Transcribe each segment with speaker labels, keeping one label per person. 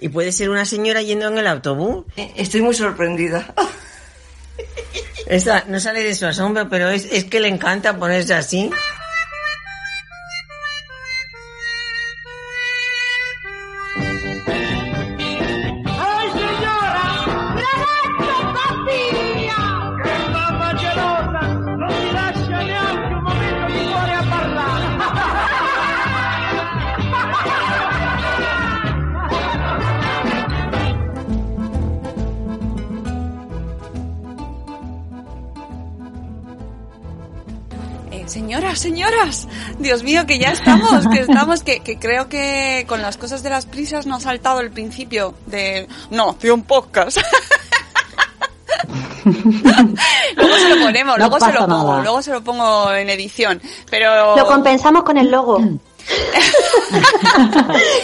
Speaker 1: ¿Y puede ser una señora yendo en el autobús?
Speaker 2: Eh, Estoy muy sorprendida.
Speaker 1: Esta no sale de su asombro, pero es, es que le encanta ponerse así.
Speaker 3: Señoras, señoras, Dios mío, que ya estamos, que estamos, que, que creo que con las cosas de las prisas no ha saltado el principio de... No, de un podcast. luego se lo ponemos,
Speaker 4: No
Speaker 3: luego se
Speaker 4: pasa
Speaker 3: lo pongo,
Speaker 4: nada.
Speaker 3: luego se lo pongo en edición. Pero
Speaker 4: Lo compensamos con el logo.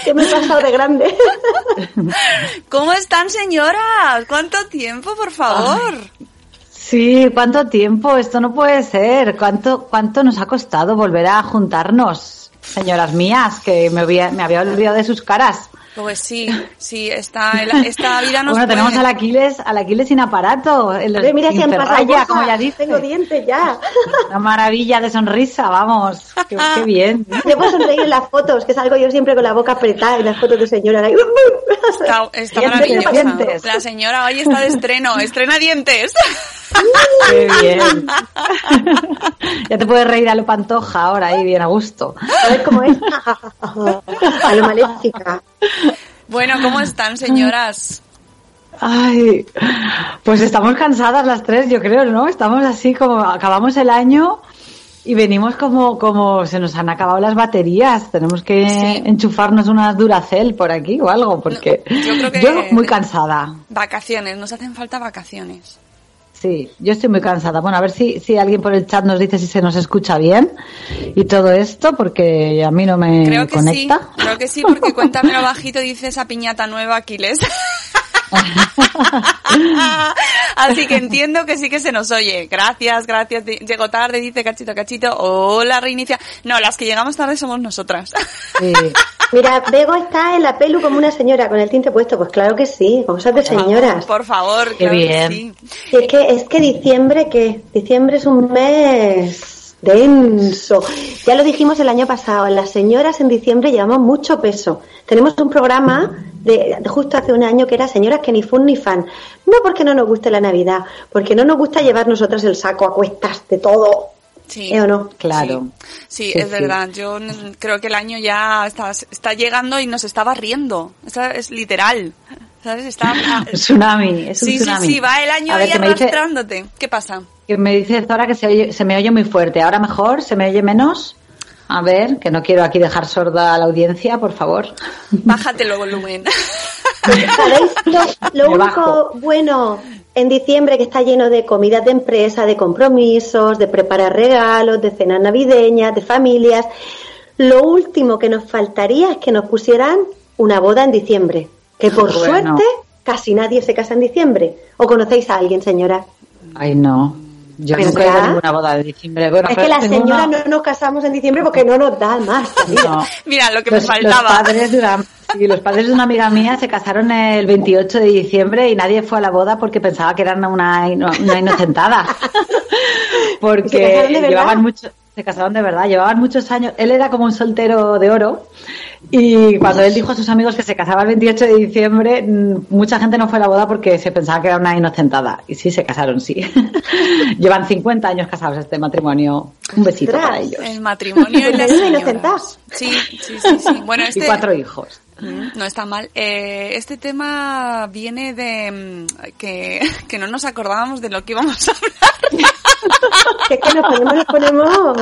Speaker 4: que me he pasado de grande.
Speaker 3: ¿cómo están, señoras? ¿Cuánto tiempo, por favor?
Speaker 4: Sí, ¿cuánto tiempo? Esto no puede ser. ¿Cuánto, cuánto nos ha costado volver a juntarnos? Señoras mías, que me había, me había olvidado de sus caras.
Speaker 3: Pues sí, sí, esta, esta vida nos
Speaker 4: bueno, tenemos
Speaker 3: puede-
Speaker 4: al Aquiles, al Aquiles sin aparato. El,
Speaker 2: Oye, mira si han pasado cosas.
Speaker 4: como ya dice.
Speaker 2: Tengo dientes ya.
Speaker 4: Una maravilla de sonrisa, vamos. Qué, qué bien.
Speaker 2: Yo puedo sonreír en las fotos, que salgo yo siempre con la boca apretada en las fotos de señora. Ahí,
Speaker 3: Está, está maravillosa.
Speaker 4: dientes.
Speaker 3: La señora hoy está de estreno, estrena dientes.
Speaker 4: Qué bien. ya te puedes reír a lo pantoja ahora, ahí bien a gusto.
Speaker 2: A ver cómo es. A lo maléfica.
Speaker 3: Bueno, ¿cómo están, señoras?
Speaker 4: Ay, pues estamos cansadas las tres, yo creo, ¿no? Estamos así como acabamos el año y venimos como como se nos han acabado las baterías. Tenemos que
Speaker 3: Sí.
Speaker 4: enchufarnos unas Duracell por aquí o algo, porque
Speaker 3: No, yo creo que-
Speaker 4: yo muy cansada.
Speaker 3: Vacaciones, nos hacen falta vacaciones.
Speaker 4: Sí, yo estoy muy cansada. Bueno, a ver si, si alguien por el chat nos dice si se nos escucha bien y todo esto, porque a mí no me
Speaker 3: Creo que
Speaker 4: conecta.
Speaker 3: sí, creo que sí, porque cuéntamelo bajito, dice esa piñata nueva, Aquiles. Así que entiendo que sí que se nos oye. Gracias, gracias. Llego tarde, dice Cachito, Cachito. Hola, reinicia. No, las que llegamos tarde somos nosotras.
Speaker 4: Sí.
Speaker 2: Mira, Bego está en la pelu como una señora con el tinte puesto. Pues claro que sí, cosas de señoras.
Speaker 3: Por favor,
Speaker 4: Qué
Speaker 3: claro que
Speaker 4: bien.
Speaker 3: sí.
Speaker 2: Y es que, es que diciembre, que Diciembre es un mes denso. Ya lo dijimos el año pasado, las señoras en diciembre llevamos mucho peso. Tenemos un programa de, de justo hace un año que era señoras que ni fun ni fan. No porque no nos guste la Navidad, porque no nos gusta llevar nosotras el saco a cuestas de todo.
Speaker 3: Sí.
Speaker 2: ¿Eh o no?
Speaker 4: Claro.
Speaker 3: Sí,
Speaker 4: Sí,
Speaker 3: es
Speaker 4: sí.
Speaker 3: verdad. Yo creo que el año ya está, está llegando y nos está barriendo. Es literal. ¿Sabes? Está...
Speaker 4: Un tsunami, es un
Speaker 3: sí, sí,
Speaker 4: tsunami.
Speaker 3: sí, va el año ahí
Speaker 4: dice-
Speaker 3: arrastrándote. ¿Qué pasa?
Speaker 4: Que me dice Zora que se, oye- se me oye muy fuerte. Ahora mejor, se me oye menos. A ver, que no quiero aquí dejar sorda a la audiencia, por favor.
Speaker 3: Bájate el volumen.
Speaker 2: ¿Sabéis lo, único bueno en diciembre que está lleno de comidas de empresa, de compromisos, de preparar regalos, de cenas navideñas, de familias? Lo último que nos faltaría es que nos pusieran una boda en diciembre. Que por
Speaker 4: Bueno.
Speaker 2: suerte casi nadie se casa en diciembre. ¿O conocéis a alguien, señora?
Speaker 4: Ay, no. Yo
Speaker 2: ¿Verdad?
Speaker 4: nunca he ido a ninguna boda de diciembre. Bueno,
Speaker 2: es que señoras
Speaker 4: una-
Speaker 2: no nos casamos en diciembre porque no nos da más.
Speaker 4: No.
Speaker 3: Mira, lo que
Speaker 4: los,
Speaker 3: me faltaba.
Speaker 4: Los padres, de una, sí, los padres de una amiga mía se casaron el 28 de diciembre y nadie fue a la boda porque pensaba que eran una, una inocentada.
Speaker 2: ¿Se
Speaker 4: Porque
Speaker 2: de
Speaker 4: llevaban mucho. Se casaron de verdad, llevaban muchos años. Él era como un soltero de oro. Y cuando él dijo a sus amigos que se casaba el 28 de diciembre, mm, mucha gente no fue a la boda porque se pensaba que era una inocentada. Y sí, se casaron, sí. Llevan 50 años casados este matrimonio. Un besito para ellos.
Speaker 3: El matrimonio y las. Sí, sí, sí, sí. Bueno,
Speaker 4: Y
Speaker 3: este...
Speaker 4: cuatro hijos.
Speaker 3: No está mal. Eh, este tema viene de mm, que, que no nos acordábamos de lo que íbamos a hablar.
Speaker 2: Es que nos ponemos, nos ponemos.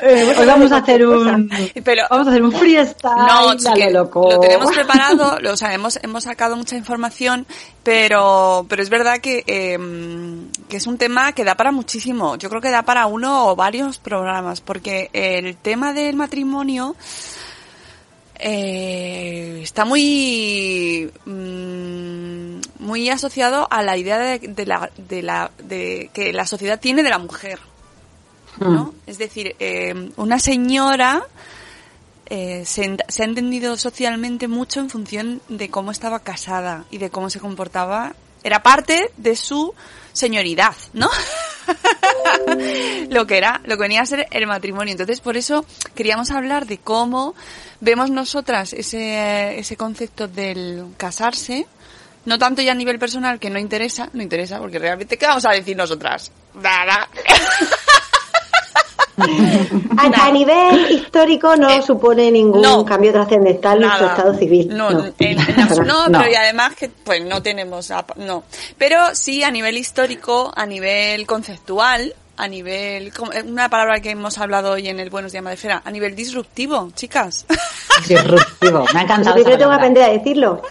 Speaker 4: Eh, hoy vamos a hacer un,
Speaker 3: Pero
Speaker 4: vamos a hacer un freestyle.
Speaker 3: no, que
Speaker 4: lo loco.
Speaker 3: lo tenemos preparado, lo, o sea, hemos, hemos sacado mucha información, pero, pero es verdad que, eh, que es un tema que da para muchísimo. Yo creo que da para uno o varios programas, porque el tema del matrimonio eh, está muy mm, muy asociado a la idea de, de la, de la de que la sociedad tiene de la mujer ¿no? Es decir, eh, una señora eh, se ha entendido socialmente mucho en función de cómo estaba casada y de cómo se comportaba. Era parte de su señoridad, ¿no? lo que era, lo que venía a ser el matrimonio. Entonces, por eso queríamos hablar de cómo vemos nosotras ese, ese concepto del casarse. No tanto ya a nivel personal, que no interesa, no interesa, porque realmente, ¿qué vamos a decir nosotras? Nada.
Speaker 2: A, a nivel histórico no supone ningún
Speaker 3: no.
Speaker 2: cambio trascendental en nuestro
Speaker 3: Nada.
Speaker 2: estado civil.
Speaker 3: No,
Speaker 2: No.
Speaker 3: en- en abs- no,
Speaker 4: No.
Speaker 3: pero y además que pues no tenemos, no. Pero sí a nivel histórico, a nivel conceptual, a nivel, como- eh, una palabra que hemos hablado hoy en el Buenos Días Madefera, a nivel disruptivo, chicas.
Speaker 4: Disruptivo. Me ha encantado.
Speaker 2: Yo creo que tengo que
Speaker 4: palabra.
Speaker 2: aprender a decirlo.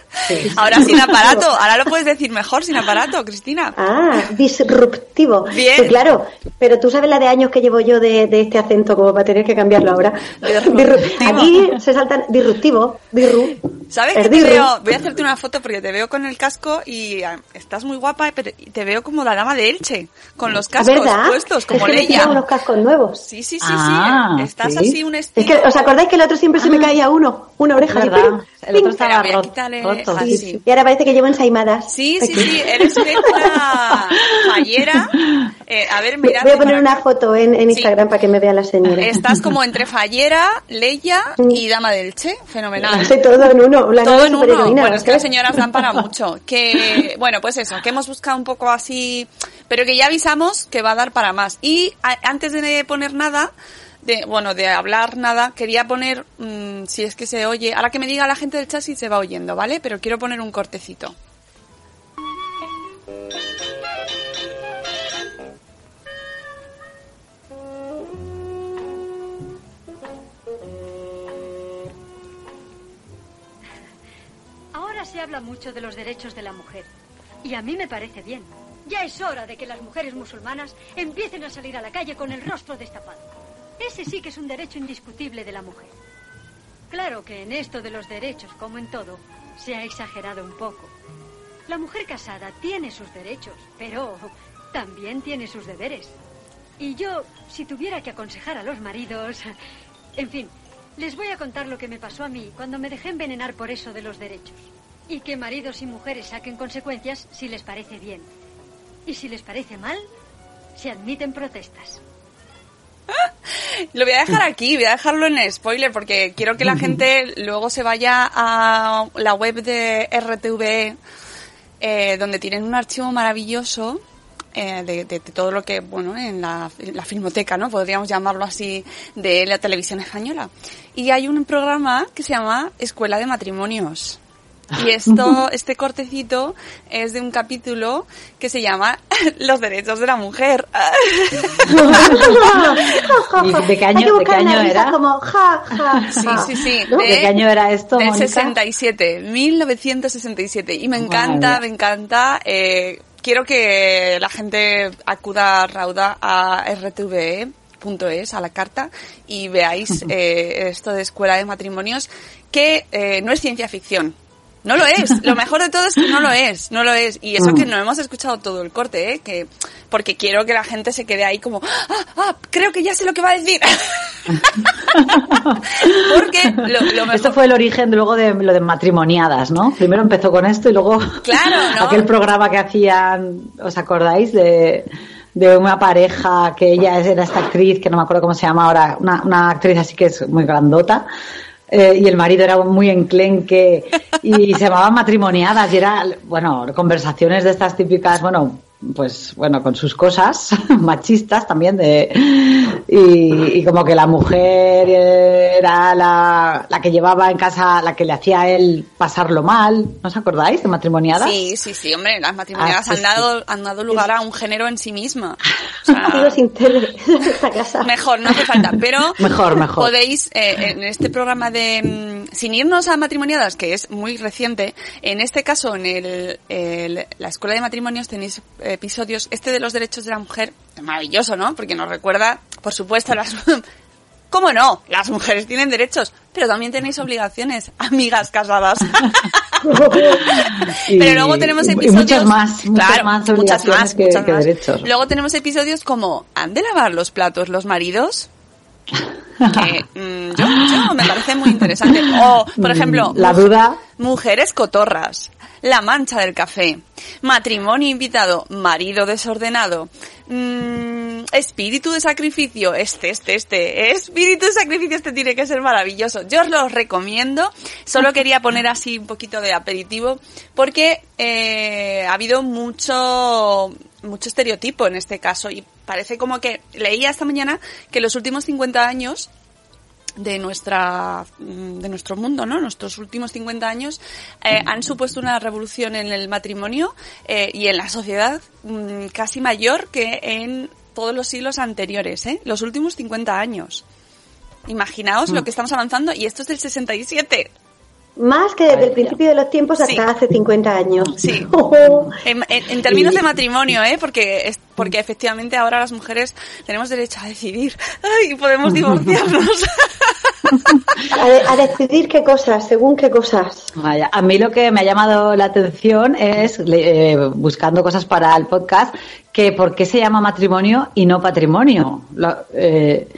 Speaker 3: Ahora sin aparato, ahora lo puedes decir mejor sin aparato, Cristina.
Speaker 2: Ah, disruptivo.
Speaker 3: Bien.
Speaker 2: Sí, claro, pero tú sabes la de años que llevo yo de, de este acento como para tener que cambiarlo ahora.
Speaker 3: Disruptivo.
Speaker 2: Disru- Aquí se saltan disruptivo, dirru.
Speaker 3: ¿Sabes
Speaker 2: Es
Speaker 3: que te
Speaker 2: dirru.
Speaker 3: veo? Voy a hacerte una foto porque te veo con el casco y ah, estás muy guapa, pero y te veo como la dama de Elche, con los
Speaker 2: ¿Es
Speaker 3: cascos
Speaker 2: verdad?
Speaker 3: puestos, como
Speaker 2: es que me
Speaker 3: Leia.
Speaker 2: unos cascos nuevos.
Speaker 3: Sí, sí, sí,
Speaker 4: Ah,
Speaker 3: sí. Estás
Speaker 4: sí.
Speaker 3: así un
Speaker 2: Es
Speaker 3: estilo.
Speaker 2: que, ¿os acordáis que el otro siempre se me caía uno? Una oreja. ¡ping!
Speaker 4: El otro estaba roto.
Speaker 2: Sí, Y ahora parece que llevo ensaimadas.
Speaker 3: Sí, sí,
Speaker 2: Aquí.
Speaker 3: sí, eres una fallera. Eh, a ver,
Speaker 2: Voy
Speaker 3: mira.
Speaker 2: voy a poner una foto en, en Instagram para que me vea la señora.
Speaker 3: Estás como entre fallera, Leia y dama del Che. Fenomenal.
Speaker 2: Todo en uno. La
Speaker 3: Todo en uno. Bueno, es que las señoras dan para mucho. Que, bueno, pues eso, que hemos buscado un poco así, pero que ya avisamos que va a dar para más. Y antes de poner nada, de, bueno, de hablar nada, quería poner, mm, si es que se oye, ahora que me diga la gente del chat si se va oyendo, ¿vale? Pero quiero poner un cortecito.
Speaker 5: Ahora se habla mucho de los derechos de la mujer. Y a mí me parece bien. Ya es hora de que las mujeres musulmanas empiecen a salir a la calle con el rostro destapado. Ese sí que es un derecho indiscutible de la mujer. Claro que en esto de los derechos, como en todo, se ha exagerado un poco. La mujer casada tiene sus derechos, pero también tiene sus deberes. Y yo, si tuviera que aconsejar a los maridos... En fin, les voy a contar lo que me pasó a mí cuando me dejé envenenar por eso de los derechos. Y que maridos y mujeres saquen consecuencias si les parece bien. Y si les parece mal, se admiten protestas.
Speaker 3: Lo voy a dejar aquí, voy a dejarlo en spoiler porque quiero que la gente luego se vaya a la web de RTVE eh, donde tienen un archivo maravilloso eh, de, de- de todo lo que, bueno, en la, en la filmoteca, ¿no? Podríamos llamarlo así, de la televisión española. Y hay un programa que se llama Escuela de Matrimonios. Y esto, este cortecito es de un capítulo que se llama Los derechos de la mujer.
Speaker 4: ¿Y de qué año- de qué año era?
Speaker 2: como ja, ja,
Speaker 3: Sí,
Speaker 2: ja.
Speaker 3: sí, sí.
Speaker 2: ¿No?
Speaker 4: ¿De qué año era esto,
Speaker 3: Del
Speaker 4: Mónica?
Speaker 3: 67, 1967. Y me encanta,
Speaker 4: Madre
Speaker 3: me encanta. eh, quiero que la gente acuda rauda a rtve.es, a la carta, y veáis eh, esto de Escuela de Matrimonios, que eh, no es ciencia ficción. No lo es. Lo mejor de todo es que no lo es. No lo es. Y eso que no hemos escuchado todo el corte, ¿eh? Que, porque quiero que la gente se quede ahí como, ah, ah, creo que ya sé lo que va a decir. porque lo, lo mejor...
Speaker 4: Esto fue el origen luego de lo de matrimoniadas, ¿no? Primero empezó con esto y luego
Speaker 3: Claro, ¿no?
Speaker 4: aquel programa que hacían, ¿os acordáis? De, de una pareja que ella era esta actriz, que no me acuerdo cómo se llama ahora, una, una actriz así que es muy grandota. Eh, y el marido era muy enclenque y se llamaban matrimoniadas y era, bueno, conversaciones de estas típicas, bueno, pues bueno, con sus cosas machistas también de y, y como que la mujer era la, la que llevaba en casa, la que le hacía a él pasarlo mal, ¿no os acordáis de matrimoniadas?
Speaker 3: Sí, sí, sí, hombre, las matrimoniadas
Speaker 4: Ah, pues
Speaker 3: han, dado, han dado lugar a un género en sí misma. O sea,
Speaker 2: esta casa.
Speaker 3: Mejor, no hace falta, pero
Speaker 4: Mejor, mejor.
Speaker 3: podéis, eh, en este programa de, mm, sin irnos a matrimoniadas, que es muy reciente, en este caso, en el, el- la Escuela de Matrimonios tenéis episodios, este de los derechos de la mujer, es maravilloso, ¿no? Porque nos recuerda, por supuesto, las... ¿Cómo no? Las mujeres tienen derechos, pero también tenéis obligaciones, amigas casadas.
Speaker 4: Y-
Speaker 3: Pero luego tenemos
Speaker 4: y- y
Speaker 3: episodios.
Speaker 4: muchas más, muchas
Speaker 3: Claro,
Speaker 4: más
Speaker 3: muchas más,
Speaker 4: que-
Speaker 3: muchas
Speaker 4: que
Speaker 3: más.
Speaker 4: derechos.
Speaker 3: Luego tenemos episodios como: ¿han de lavar los platos los maridos? Que mm, yo, yo me parece muy interesante. O, por ejemplo,
Speaker 4: La duda.
Speaker 3: Mujeres cotorras. La mancha del café. Matrimonio invitado. Marido desordenado. mm, espíritu de sacrificio. Este, este, este. Espíritu de sacrificio. Este tiene que ser maravilloso. Yo os lo recomiendo. Solo quería poner así un poquito de aperitivo. Porque eh, ha habido mucho, mucho estereotipo en este caso. Y parece como que leía esta mañana que los últimos 50 años de nuestra mm, de nuestro mundo, ¿no? Nuestros últimos 50 años eh, han supuesto una revolución en el matrimonio eh, y en la sociedad mm, casi mayor que en todos los siglos anteriores, ¿eh? Los últimos 50 años. Imaginaos lo que estamos avanzando y esto es del 67.
Speaker 2: Más que desde el principio de los tiempos hasta
Speaker 3: Sí.
Speaker 2: hace 50 años.
Speaker 3: Sí.
Speaker 2: Oh.
Speaker 3: En, en- en términos de matrimonio, ¿eh? Porque, es, porque efectivamente ahora las mujeres tenemos derecho a decidir. ¡Ay! Podemos divorciarnos.
Speaker 2: a, de- a decidir qué cosas, según qué cosas.
Speaker 4: Vaya, a mí lo que me ha llamado la atención es, le- eh, buscando cosas para el podcast, que por qué se llama matrimonio y no patrimonio. ¿Lo, eh,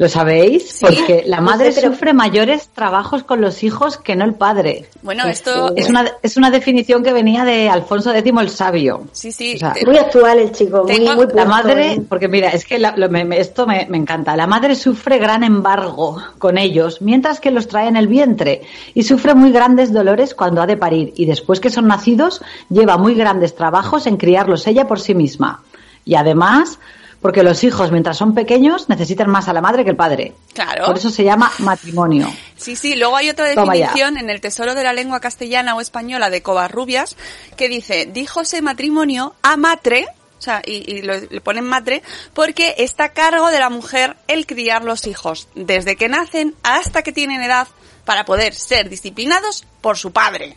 Speaker 4: ¿lo sabéis?
Speaker 3: Sí.
Speaker 4: Porque la
Speaker 2: No
Speaker 4: madre
Speaker 2: sé, pero-
Speaker 4: sufre mayores trabajos con los hijos que no el padre.
Speaker 3: bueno, esto
Speaker 4: Es una, es una definición que venía de Alfonso X el Sabio.
Speaker 3: Sí, sí.
Speaker 4: O sea,
Speaker 2: Muy actual el chico, muy,
Speaker 4: La madre,
Speaker 2: ¿eh?
Speaker 4: porque mira, es que la- lo- me- me- esto me, me encanta. La madre sufre gran embargo con ellos, mientras que los trae en el vientre, y sufre muy grandes dolores cuando ha de parir, y después que son nacidos, lleva muy grandes trabajos en criarlos ella por sí misma. Y además, porque los hijos, mientras son pequeños, necesitan más a la madre que el padre.
Speaker 3: Claro.
Speaker 4: Por eso se llama matrimonio.
Speaker 3: Sí, sí, luego hay otra definición en el Tesoro de la Lengua Castellana o Española de Covarrubias que dice, díjose matrimonio a matre, o sea, y, y lo, le ponen matre, porque está a cargo de la mujer el criar los hijos, desde que nacen hasta que tienen edad para poder ser disciplinados por su padre.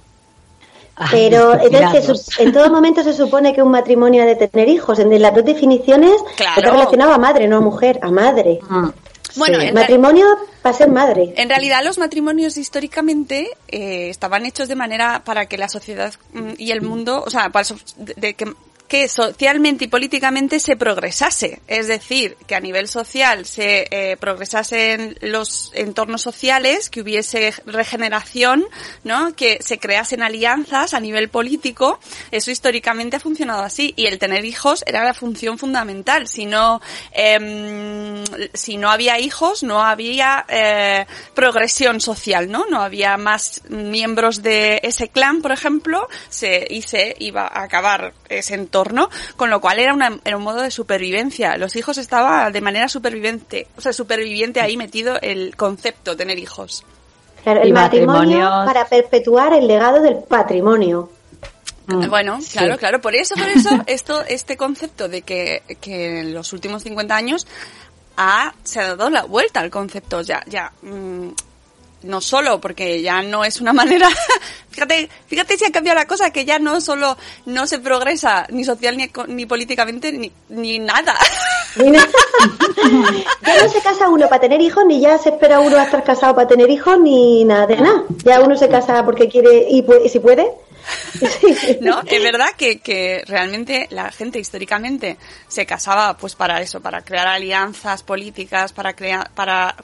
Speaker 2: Pero
Speaker 4: Ay,
Speaker 2: entonces, en todo momento se supone que un matrimonio ha de tener hijos. En las dos definiciones
Speaker 3: Claro.
Speaker 2: está relacionado a madre, no a mujer, a madre.
Speaker 4: Mm.
Speaker 3: Bueno,
Speaker 4: Sí.
Speaker 2: Matrimonio para ser madre.
Speaker 3: en realidad los matrimonios históricamente eh, estaban hechos de manera para que la sociedad mm, y el mundo, o sea, para de, de que, que socialmente y políticamente se progresase. Es decir, que a nivel social se eh, progresasen los entornos sociales, que hubiese regeneración, ¿no? Que se creasen alianzas a nivel político. Eso históricamente ha funcionado así. Y el tener hijos era la función fundamental. Si no, em, si no había hijos, no había eh, progresión social, ¿no? No había más miembros de ese clan, por ejemplo, se, y se iba a acabar ese entorno, con lo cual era, una, era un modo de supervivencia. Los hijos estaba de manera superviviente, o sea, superviviente ahí metido el concepto tener hijos.
Speaker 2: Claro, el matrimonio para perpetuar el legado del patrimonio.
Speaker 4: Mm,
Speaker 3: Bueno,
Speaker 4: sí.
Speaker 3: claro, claro. Por eso, por eso, esto, este concepto de que, que en los últimos 50 años ha, se ha dado la vuelta al concepto. Ya, ya, mm, no solo porque ya no es una manera, fíjate, fíjate si ha cambiado la cosa, que ya no solo no se progresa ni social ni, ni políticamente ni, ni nada.
Speaker 2: ya no se casa uno para tener hijos, ni ya se espera uno a estar casado para tener hijos, ni nada de nada. Ya uno se casa porque quiere y, y si puede.
Speaker 3: ¿No? Es verdad que, que realmente la gente históricamente se casaba pues para eso, para crear alianzas políticas, para crear, para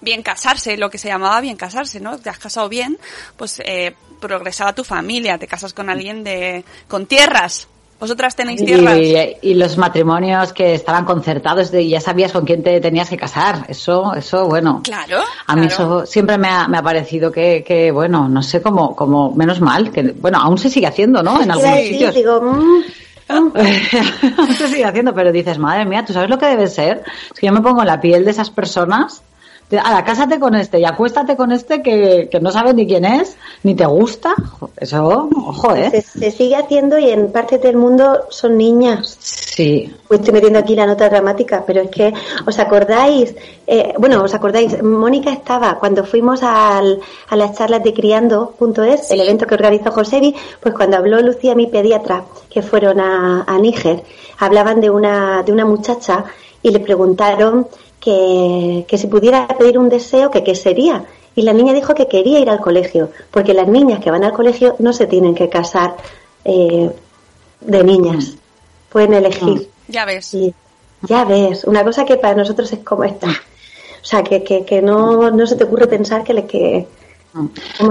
Speaker 3: bien casarse, lo que se llamaba bien casarse, ¿no? Te has casado bien, pues eh, progresaba tu familia, te casas con alguien de, con tierras, ¿Vosotras tenéis tierras?
Speaker 4: Y, y los matrimonios que estaban concertados de, y ya sabías con quién te tenías que casar. Eso, eso, bueno.
Speaker 3: Claro.
Speaker 4: A mí
Speaker 3: claro.
Speaker 4: eso siempre me ha, me ha parecido que, que, bueno, no sé cómo, como, menos mal, que, bueno, aún se sigue haciendo, ¿no? En algunos
Speaker 2: decir,
Speaker 4: sitios.
Speaker 2: digo, mm,
Speaker 4: Aún se sigue haciendo, pero dices, madre mía, ¿tú sabes lo que debe ser? Es que yo me pongo en la piel de esas personas. Ahora, cásate con este y acuéstate con este que, que no sabes ni quién es, ni te gusta. Eso, ojo, ¿eh?
Speaker 2: se, se sigue haciendo y en partes del mundo son niñas.
Speaker 4: Sí.
Speaker 2: Pues estoy metiendo aquí la nota dramática, pero es que, ¿os acordáis? Eh, bueno, ¿os acordáis? Mónica estaba, cuando fuimos al, a las charlas de criando.es, el evento que organizó Josebi, pues cuando habló Lucía, mi pediatra, que fueron a, a Níger, hablaban de una, de una muchacha y le preguntaron que, que si pudiera pedir un deseo, que qué sería. Y la niña dijo que quería ir al colegio, porque las niñas que van al colegio no se tienen que casar eh, de niñas, pueden elegir.
Speaker 3: Ya ves.
Speaker 2: Y ya ves, una cosa que para nosotros es como esta. O sea, que, que, que no, no se te ocurre pensar que le que...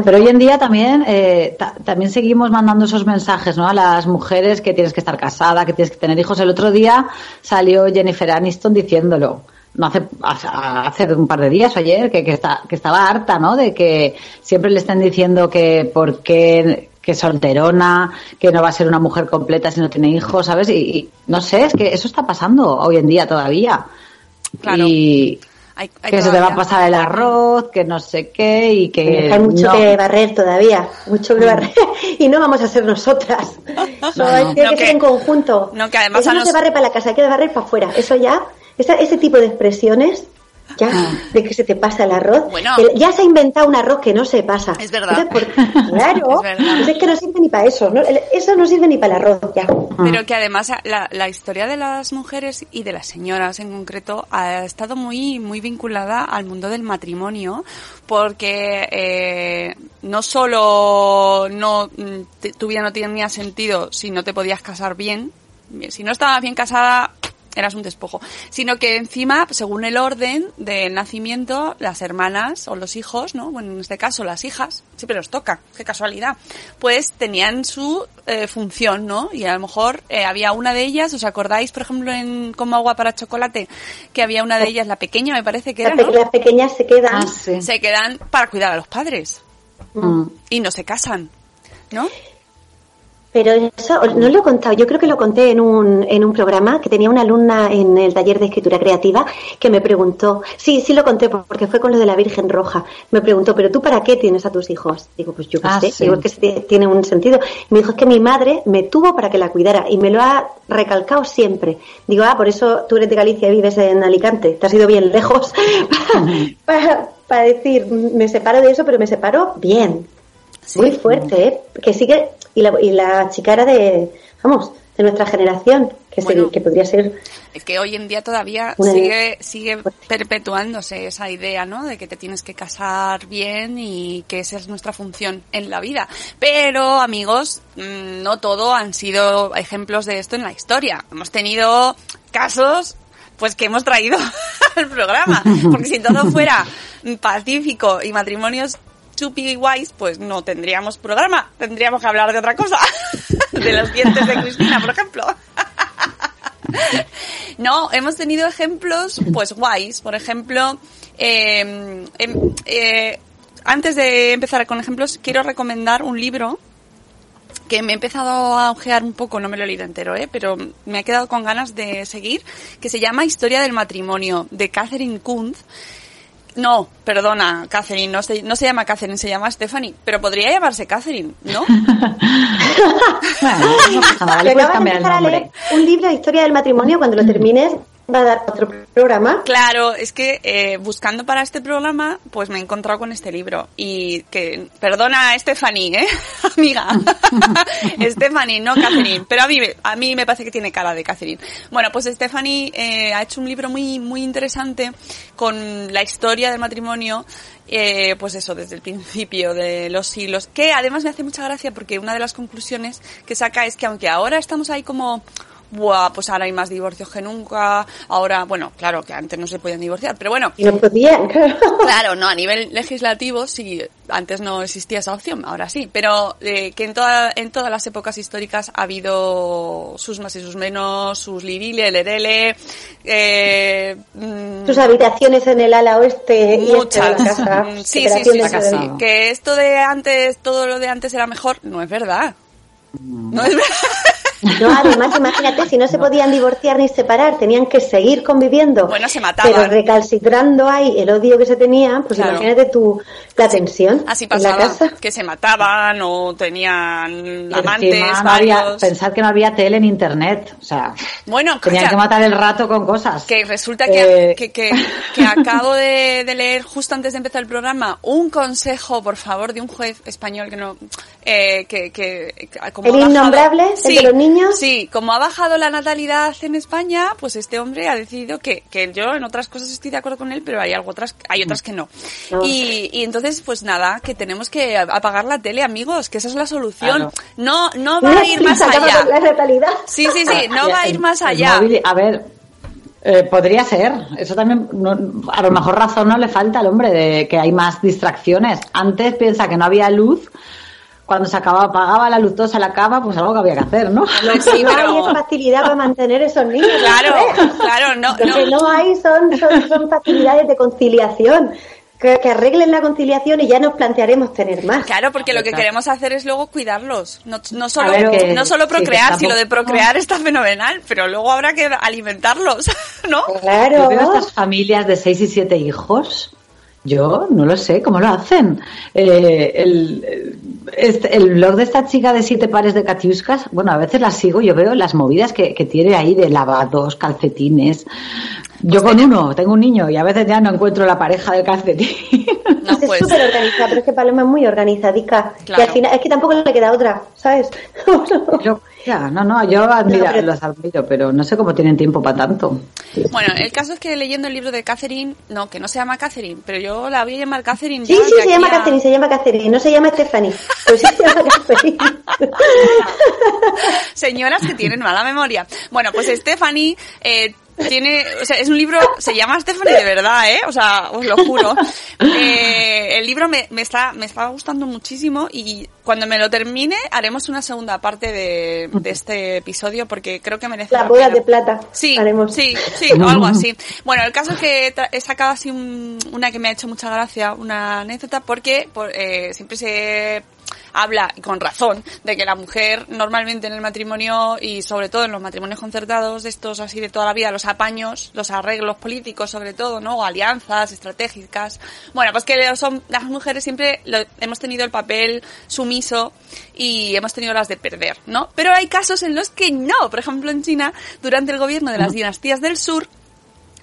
Speaker 4: Pero hoy en día también eh, ta- también seguimos mandando esos mensajes ¿no? a las mujeres que tienes que estar casada, que tienes que tener hijos. El otro día salió Jennifer Aniston diciéndolo. No hace, hace- hace un par de días o ayer que, que, está, que estaba harta ¿no? de que siempre le estén diciendo que por qué que solterona, que no va a ser una mujer completa si no tiene hijos, ¿sabes? Y, y no sé, es que eso está pasando hoy en día todavía.
Speaker 3: Claro.
Speaker 4: Y
Speaker 3: Hay- hay
Speaker 4: que se te va a
Speaker 3: todavía.
Speaker 4: pasar el arroz, que no sé qué y que
Speaker 2: hay mucho
Speaker 4: no.
Speaker 2: que barrer todavía, mucho que barrer. y no vamos a ser nosotras. No,
Speaker 4: no.
Speaker 2: tiene que, ser en conjunto.
Speaker 3: no, que además
Speaker 2: Eso no
Speaker 3: nos-
Speaker 2: se barre para la casa, hay que barrer para afuera. Eso ya, esa- ese tipo de expresiones, ya, de que se te pasa el arroz.
Speaker 3: Bueno.
Speaker 2: El- ya se ha inventado un arroz que no se pasa.
Speaker 3: Es verdad.
Speaker 2: Entonces, por- claro,
Speaker 3: Es verdad.
Speaker 2: pues es que no sirve ni para eso. ¿no? El- Eso no sirve ni para el arroz, ya.
Speaker 3: Pero que además la, la historia de las mujeres y de las señoras en concreto ha estado muy muy vinculada al mundo del matrimonio porque eh, no solo no mm, te- tu vida no tenía sentido si no te podías casar bien, si no estabas bien casada eras un despojo, sino que encima, según el orden del nacimiento, las hermanas o los hijos, ¿no? Bueno, en este caso las hijas, siempre los toca, qué casualidad, pues tenían su eh, función, ¿no? Y a lo mejor eh, había una de ellas, ¿os acordáis, por ejemplo, en Como agua para chocolate, que había una de ellas, la pequeña me parece que era, ¿no?
Speaker 2: las pequeñas se quedan.
Speaker 4: Ah, sí.
Speaker 3: Se quedan para cuidar a los padres
Speaker 4: Mm.
Speaker 3: y no se casan, ¿no?
Speaker 2: Pero eso no lo he contado, yo creo que lo conté en un, en un programa que tenía una alumna en el taller de escritura creativa que me preguntó, sí, sí lo conté porque fue con lo de la Virgen Roja, me preguntó, pero tú para qué tienes a tus hijos? Digo, pues yo qué
Speaker 4: Ah,
Speaker 2: sé,
Speaker 4: sí.
Speaker 2: digo, es que tiene un sentido. Y me dijo, es que mi madre me tuvo para que la cuidara y me lo ha recalcado siempre. Digo, ah, por eso tú eres de Galicia y vives en Alicante, te has ido bien lejos para, para decir, me separo de eso, pero me separo bien. Muy fuerte, ¿eh? Que sigue, y la, y la chica era de, vamos, de nuestra generación, que, se-
Speaker 3: Bueno.
Speaker 2: que podría ser,
Speaker 3: Es que hoy en día todavía
Speaker 2: Una-
Speaker 3: sigue, sigue perpetuándose esa idea, ¿no? De que te tienes que casar bien y que esa es nuestra función en la vida. Pero, amigos, mm, no todo han sido ejemplos de esto en la historia. Hemos tenido casos pues que hemos traído al programa. Porque si todo fuera pacífico y matrimonios chupi guays, pues no tendríamos programa. Tendríamos que hablar de otra cosa. de los dientes de Cristina, por ejemplo. No, hemos tenido ejemplos, pues guays. Por ejemplo, eh, em, eh, antes de empezar con ejemplos, quiero recomendar un libro que me he empezado a ojear un poco, no me lo he leído entero, ¿eh? pero me he quedado con ganas de seguir, que se llama Historia del matrimonio, de Catherine Kunz. No, perdona, Catherine, no se, no se llama Catherine, se llama Stephanie, pero podría llamarse Catherine, ¿no?
Speaker 4: Bueno, no pasa nada, le puedes cambiar el
Speaker 2: empezar a leer
Speaker 4: nombre.
Speaker 2: un libro de historia del matrimonio, cuando lo termines va a dar otro programa.
Speaker 3: Claro, es que eh, buscando para este programa, pues me he encontrado con este libro. Y que, perdona Stephanie, ¿eh? Amiga. Stephanie, no Catherine. Pero a mí, a mí me parece que tiene cara de Catherine. Bueno, pues Stephanie eh, ha hecho un libro muy, muy interesante con la historia del matrimonio. eh, pues eso, desde el principio de los siglos, que además me hace mucha gracia porque una de las conclusiones que saca es que aunque ahora estamos ahí como Buah, pues ahora hay más divorcios que nunca. Ahora, bueno, claro que antes no se podían divorciar, pero bueno.
Speaker 2: Y no podían, claro.
Speaker 3: Claro, no, a nivel legislativo sí, antes no existía esa opción, ahora sí, pero eh, que en, toda, en todas las épocas históricas ha habido sus más y sus menos, sus lirile, lerele, eh, mm,
Speaker 2: Tus habitaciones en el ala oeste y este de la casa.
Speaker 3: Mm, Sí, sí, sí, sí, sí. Que esto de antes, todo lo de antes era mejor, no es verdad. No es verdad.
Speaker 2: No, además, imagínate, si no se podían divorciar ni separar, tenían que seguir conviviendo.
Speaker 3: Bueno, se mataban.
Speaker 2: Pero recalcitrando ahí el odio que se tenía, pues
Speaker 3: Claro.
Speaker 2: imagínate tú la tensión
Speaker 3: Así
Speaker 2: en la
Speaker 3: pasaba,
Speaker 2: casa.
Speaker 3: que se mataban o tenían amantes,
Speaker 4: no había, pensad que no había tele en internet. O sea,
Speaker 3: Bueno,
Speaker 4: tenían que matar el rato con cosas.
Speaker 3: Que resulta que,
Speaker 4: Eh,
Speaker 3: que, que, que acabo de, de leer justo antes de empezar el programa un consejo, por favor, de un juez español que no... Eh, que, que, que como
Speaker 2: ¿El innombrable? ¿El de los niños?
Speaker 3: Sí, como ha bajado la natalidad en España, pues este hombre ha decidido que, que yo en otras cosas estoy de acuerdo con él, pero hay algo otras, hay otras que no.
Speaker 2: No.
Speaker 3: Y, y entonces, pues nada, que tenemos que apagar la tele, amigos, que esa es la solución.
Speaker 4: Claro.
Speaker 3: No, no va a ir más allá.
Speaker 2: la natalidad.
Speaker 3: Sí, sí, sí, no va a ir más allá.
Speaker 4: móvil- a ver, eh, podría ser. Eso también, no- a lo mejor razón no le falta al hombre de que hay más distracciones. Antes piensa que no había luz. Cuando se acababa, apagaba la luz, todos a la cama, pues algo que había que hacer, ¿no?
Speaker 3: No, sí,
Speaker 2: no hay facilidad para mantener esos niños.
Speaker 3: Claro,
Speaker 2: ¿sabes?
Speaker 3: claro, no,
Speaker 2: Lo que
Speaker 3: no.
Speaker 2: hay son, son, son facilidades de conciliación. Que, que arreglen la conciliación y ya nos plantearemos tener más.
Speaker 3: Claro, porque lo que queremos hacer es luego cuidarlos. No, no solo,
Speaker 4: que-
Speaker 3: no solo
Speaker 4: sí,
Speaker 3: procrear, si lo de procrear está fenomenal, pero luego habrá que alimentarlos, ¿no?
Speaker 4: Yo
Speaker 2: Claro.
Speaker 4: veo estas familias de seis y siete hijos. Yo no lo sé cómo lo hacen. Eh, el, el- este- el blog de esta chica de siete pares de catiuscas, bueno, a veces las sigo, yo veo las movidas que, que tiene ahí de lavados, calcetines. Yo con uno tengo un niño y a veces ya no encuentro la pareja del calcetín.
Speaker 3: No,
Speaker 2: es
Speaker 3: pues,
Speaker 2: súper organizada, pero es que Paloma es muy organizadica.
Speaker 3: Claro.
Speaker 2: Y al final, es que tampoco le queda otra, ¿sabes?
Speaker 4: ya, no, no, yo admiro,
Speaker 2: No, pero-
Speaker 4: los admiro, pero no sé cómo tienen tiempo para tanto.
Speaker 3: bueno, el caso es que leyendo el libro de Catherine, no, que no se llama Catherine, pero yo la voy a llamar Catherine.
Speaker 2: Sí,
Speaker 3: ya,
Speaker 2: sí, se llama
Speaker 3: a-
Speaker 2: Catherine, se llama Catherine, no se llama Stephanie. Pues sí se llama Catherine.
Speaker 3: Señoras que tienen mala memoria. Bueno, pues Stephanie eh, tiene, o sea, es un libro, se llama Stephanie de verdad, ¿eh? O sea, os lo juro. Eh, el libro me, me está, me está gustando muchísimo y cuando me lo termine haremos una segunda parte de, de este episodio porque creo que merece la
Speaker 2: bodas
Speaker 3: pena.
Speaker 2: de plata.
Speaker 3: Sí,
Speaker 2: haremos.
Speaker 3: sí, sí, o algo así. Bueno, el caso es que he sacado así un- una que me ha hecho mucha gracia, una anécdota, porque por- eh, siempre se habla, y con razón, de que la mujer normalmente en el matrimonio y sobre todo en los matrimonios concertados, de estos así de toda la vida, los apaños, los arreglos políticos sobre todo, ¿no? O alianzas estratégicas. Bueno, pues que hom- las mujeres siempre lo- hemos tenido el papel sumiso y hemos tenido las de perder, ¿no? Pero hay casos en los que no. Por ejemplo, en China, durante el gobierno de las dinastías del sur,